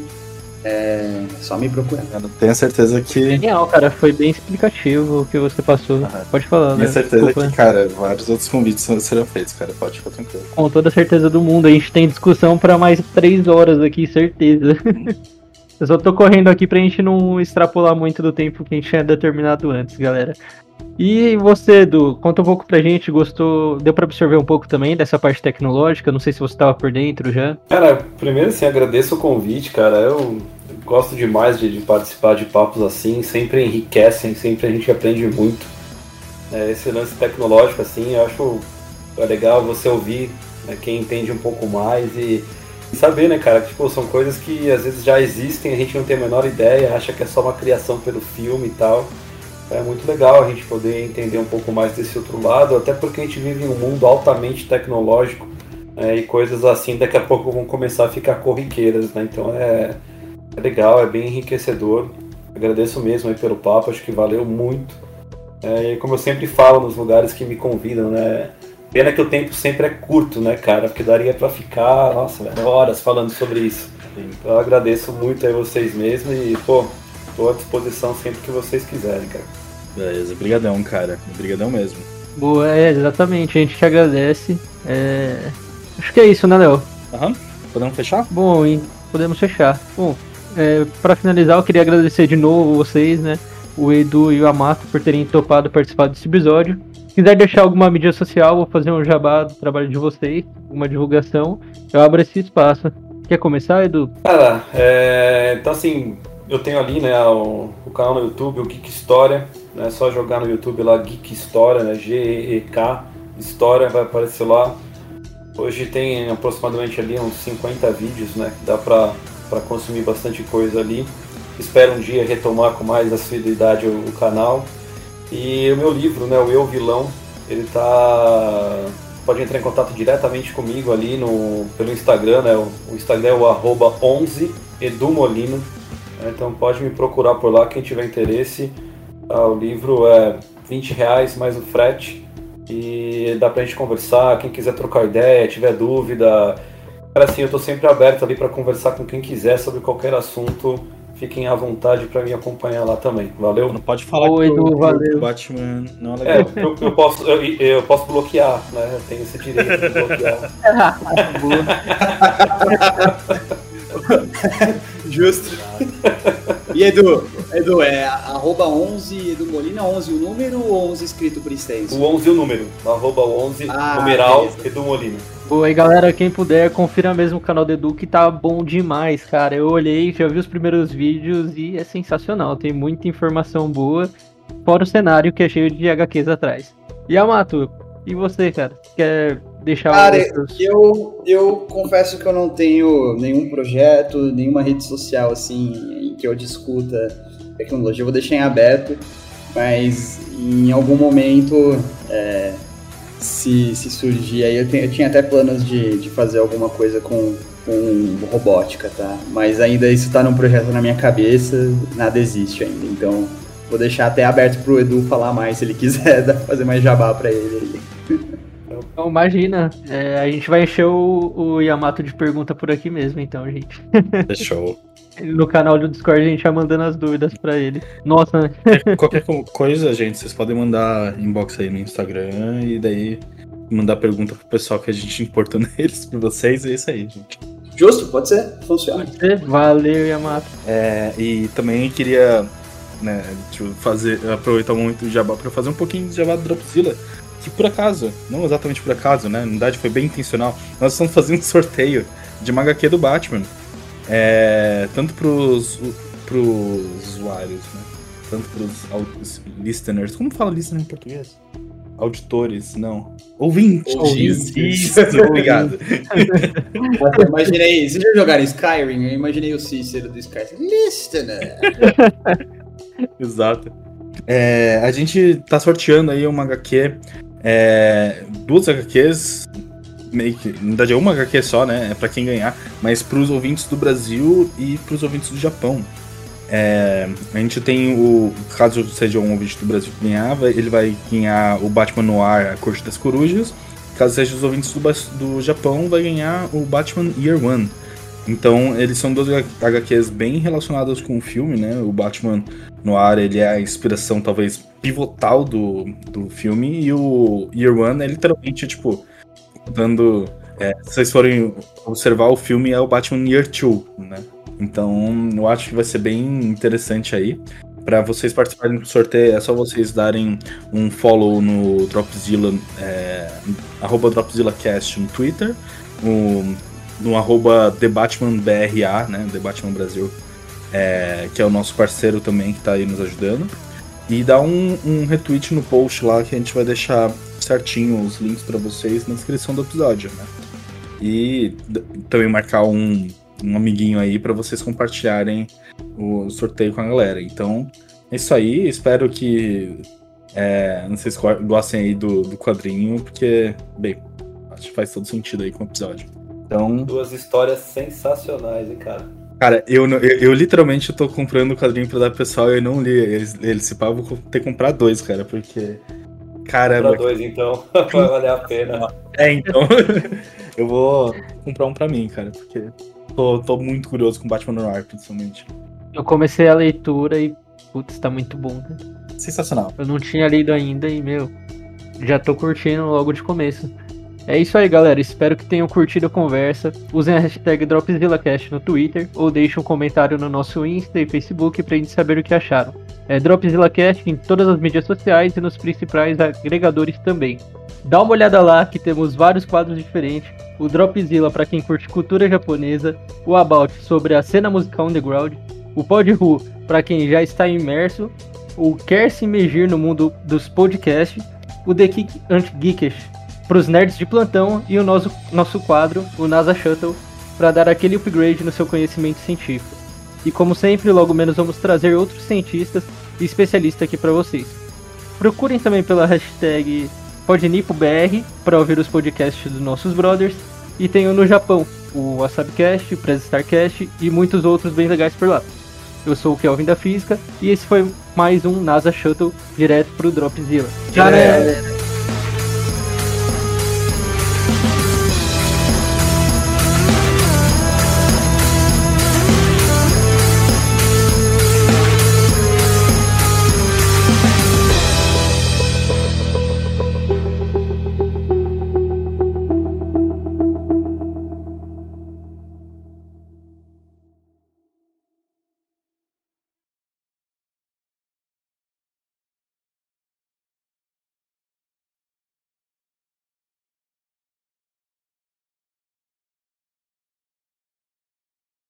é só me procurar. Eu tenho certeza que. Genial, cara. Foi bem explicativo o que você passou. Pode falar, Tenho né? certeza Desculpa. que, cara, vários outros convites serão feitos, cara. Pode ficar tranquilo. Com toda certeza do mundo. A gente tem discussão para mais três horas aqui, certeza. <laughs> Eu só tô correndo aqui pra gente não extrapolar muito do tempo que a gente tinha determinado antes, galera. E você, Edu, conta um pouco pra gente, gostou, deu pra absorver um pouco também dessa parte tecnológica, não sei se você tava por dentro já. Cara, primeiro assim, agradeço o convite, cara, eu gosto demais de, de participar de papos assim, sempre enriquecem, sempre a gente aprende muito. É, esse lance tecnológico, assim, eu acho é legal você ouvir né, quem entende um pouco mais e, e saber, né, cara, que tipo, são coisas que às vezes já existem, a gente não tem a menor ideia, acha que é só uma criação pelo filme e tal. É muito legal a gente poder entender um pouco mais desse outro lado, até porque a gente vive em um mundo altamente tecnológico é, e coisas assim daqui a pouco vão começar a ficar corriqueiras, né? Então é, é legal, é bem enriquecedor. Agradeço mesmo aí pelo papo, acho que valeu muito. É, e como eu sempre falo nos lugares que me convidam, né? Pena que o tempo sempre é curto, né, cara? Porque daria para ficar, nossa, horas falando sobre isso. Então eu agradeço muito aí vocês mesmo e, pô, Estou à disposição sempre que vocês quiserem, cara. Beleza, brigadão, cara. Brigadão mesmo. Boa, é, exatamente. A gente te agradece. É... Acho que é isso, né, Léo? Aham. Uhum. Podemos fechar? Bom, hein? podemos fechar. Bom, é, para finalizar, eu queria agradecer de novo vocês, né? O Edu e o Amato por terem topado participar desse episódio. Se quiser deixar alguma mídia social ou fazer um jabá do trabalho de vocês, uma divulgação, eu abro esse espaço. Quer começar, Edu? Cara, é... então assim, eu tenho ali, né, o, o, canal no YouTube, o Geek História, né, só jogar no YouTube lá Geek História, né, G-E-E-K, História, vai aparecer lá. Hoje tem aproximadamente ali uns 50 vídeos, né, que dá pra, pra consumir bastante coisa ali. Espero um dia retomar com mais assiduidade o, o canal. E o meu livro, né, o Eu Vilão, ele tá pode entrar em contato diretamente comigo ali no, pelo Instagram, né? O, o Instagram é o arroba 11 edumolino, né? Então pode me procurar por lá quem tiver interesse. Ah, o livro é 20 reais mais o frete e dá pra gente conversar. Quem quiser trocar ideia, tiver dúvida, Cara, assim, eu tô sempre aberto ali para conversar com quem quiser sobre qualquer assunto. Fiquem à vontade para me acompanhar lá também. Valeu? Não pode falar Oi, que o, valeu. o Batman não é É, legal. eu, eu posso, eu, eu posso bloquear, né? Eu tenho esse direito de bloquear. <laughs> <laughs> Justo. <laughs> E Edu, Edu, é arroba 11 Edu Molina, 11 o número ou 11 escrito por extenso? O 11 e o número. Arroba 11, Ah, numeral, beleza. Edu Molina. Boa, e galera, quem puder, confira mesmo o canal do Edu que tá bom demais, cara. Eu olhei, já vi os primeiros vídeos e é sensacional. Tem muita informação boa, fora o cenário que é cheio de HQs atrás. E Amato, e você, cara? Quer deixar Cara, eu, eu confesso que eu não tenho nenhum projeto, nenhuma rede social assim em que eu discuta tecnologia. Eu vou deixar em aberto, mas em algum momento, é, se, se surgir aí, eu, tenho- eu tinha até planos de, de fazer alguma coisa com, com robótica, tá? Mas ainda isso tá num projeto na minha cabeça, nada existe ainda. Então vou deixar até aberto pro Edu falar mais se ele <laughs> quiser fazer mais jabá pra ele. Então, imagina, é, a gente vai encher o, o Yamato de pergunta por aqui mesmo, então, gente. <laughs> Fechou. No canal do Discord a gente vai mandando as dúvidas pra ele. Nossa, né? Qualquer co- coisa, gente, vocês podem mandar inbox aí no Instagram e daí mandar pergunta pro pessoal que a gente importou <laughs> neles pra vocês. É isso aí, gente. Justo? Pode ser? Funciona. Valeu, Yamato. É, e também queria né, fazer, aproveitar o momento do Jabá para fazer um pouquinho de Jabá do Dropzilla. Que por acaso, não exatamente por acaso, né? Na verdade foi bem intencional. Nós estamos fazendo um sorteio de uma HQ do Batman. É, tanto pros, pros usuários, né? Tanto pros listeners. Como fala listener em português? Auditores, não. Ouvintes. Ouvintes. Isso, <laughs> obrigado. Eu imaginei, vocês já jogaram Skyrim? Eu imaginei o Cícero do Skyrim. Listener. <laughs> Exato. É, a gente tá sorteando aí uma HQ, é, duas HQs, meio que, na verdade é uma HQ só, né? É pra quem ganhar, mas pros ouvintes do Brasil e pros ouvintes do Japão. É, a gente tem o. Caso seja um ouvinte do Brasil que ganhar, ele vai ganhar o Batman Noir, A Corte das Corujas. Caso seja os ouvintes do, do Japão, vai ganhar o Batman Year One. Então, eles são duas HQs bem relacionadas com o filme, né? O Batman Noir, ele é a inspiração, talvez, pivotal do, do filme. E o Year One é literalmente, tipo, dando... é, se vocês forem observar o filme, é o Batman Year Two, né? Então, eu acho que vai ser bem interessante aí. Pra vocês participarem do sorteio, é só vocês darem um follow no Dropzilla, é, DropzillaCast no Twitter, o, no arroba TheBatmanBRA, né, The Batman Brasil, é, que é o nosso parceiro também que tá aí nos ajudando. E dá um, um retweet no post lá que a gente vai deixar certinho os links pra vocês na descrição do episódio, né? E também marcar um, um amiguinho aí pra vocês compartilharem o sorteio com a galera. Então, é isso aí. Espero que é, go- gostem aí do, do quadrinho, porque, bem, acho que faz todo sentido aí com o episódio. Então, Duas histórias sensacionais, hein, cara. cara, eu, não- eu, eu literalmente tô comprando o quadrinho pra dar pro pessoal e eu não li eles, eles se pá, eu vou ter que comprar dois, cara, porque. Caramba, Pra dois, então, <laughs> vai valer a pena. É, então. <laughs> eu vou comprar um pra mim, cara, porque tô, tô muito curioso com Batman Noir, principalmente. Eu comecei a leitura e, putz, tá muito bom, né? Sensacional. Eu não tinha lido ainda e, meu, já tô curtindo logo de começo. É isso aí, galera. Espero que tenham curtido a conversa. Usem a hashtag DropzillaCast no Twitter ou deixem um comentário no nosso Insta e Facebook pra gente saber o que acharam. É DropzillaCast em todas as mídias sociais e nos principais agregadores também. Dá uma olhada lá que temos vários quadros diferentes. O Dropzilla para quem curte cultura japonesa, o About sobre a cena musical underground, o Pod para quem já está imerso o Quer Se Imergir no Mundo dos Podcasts, o The Geek Anti-Geekish para os nerds de plantão e o nosso, nosso quadro, o NASA Shuttle, para dar aquele upgrade no seu conhecimento científico. E como sempre, logo menos vamos trazer outros cientistas e especialistas aqui para vocês. Procurem também pela hashtag PodNipoBR para ouvir os podcasts dos nossos brothers. E tem o no Japão, o WasabiCast, o PresStarCast e muitos outros bem legais por lá. Eu sou o Kelvin da Física e esse foi mais um NASA Shuttle direto pro Dropzilla. Tchau, né?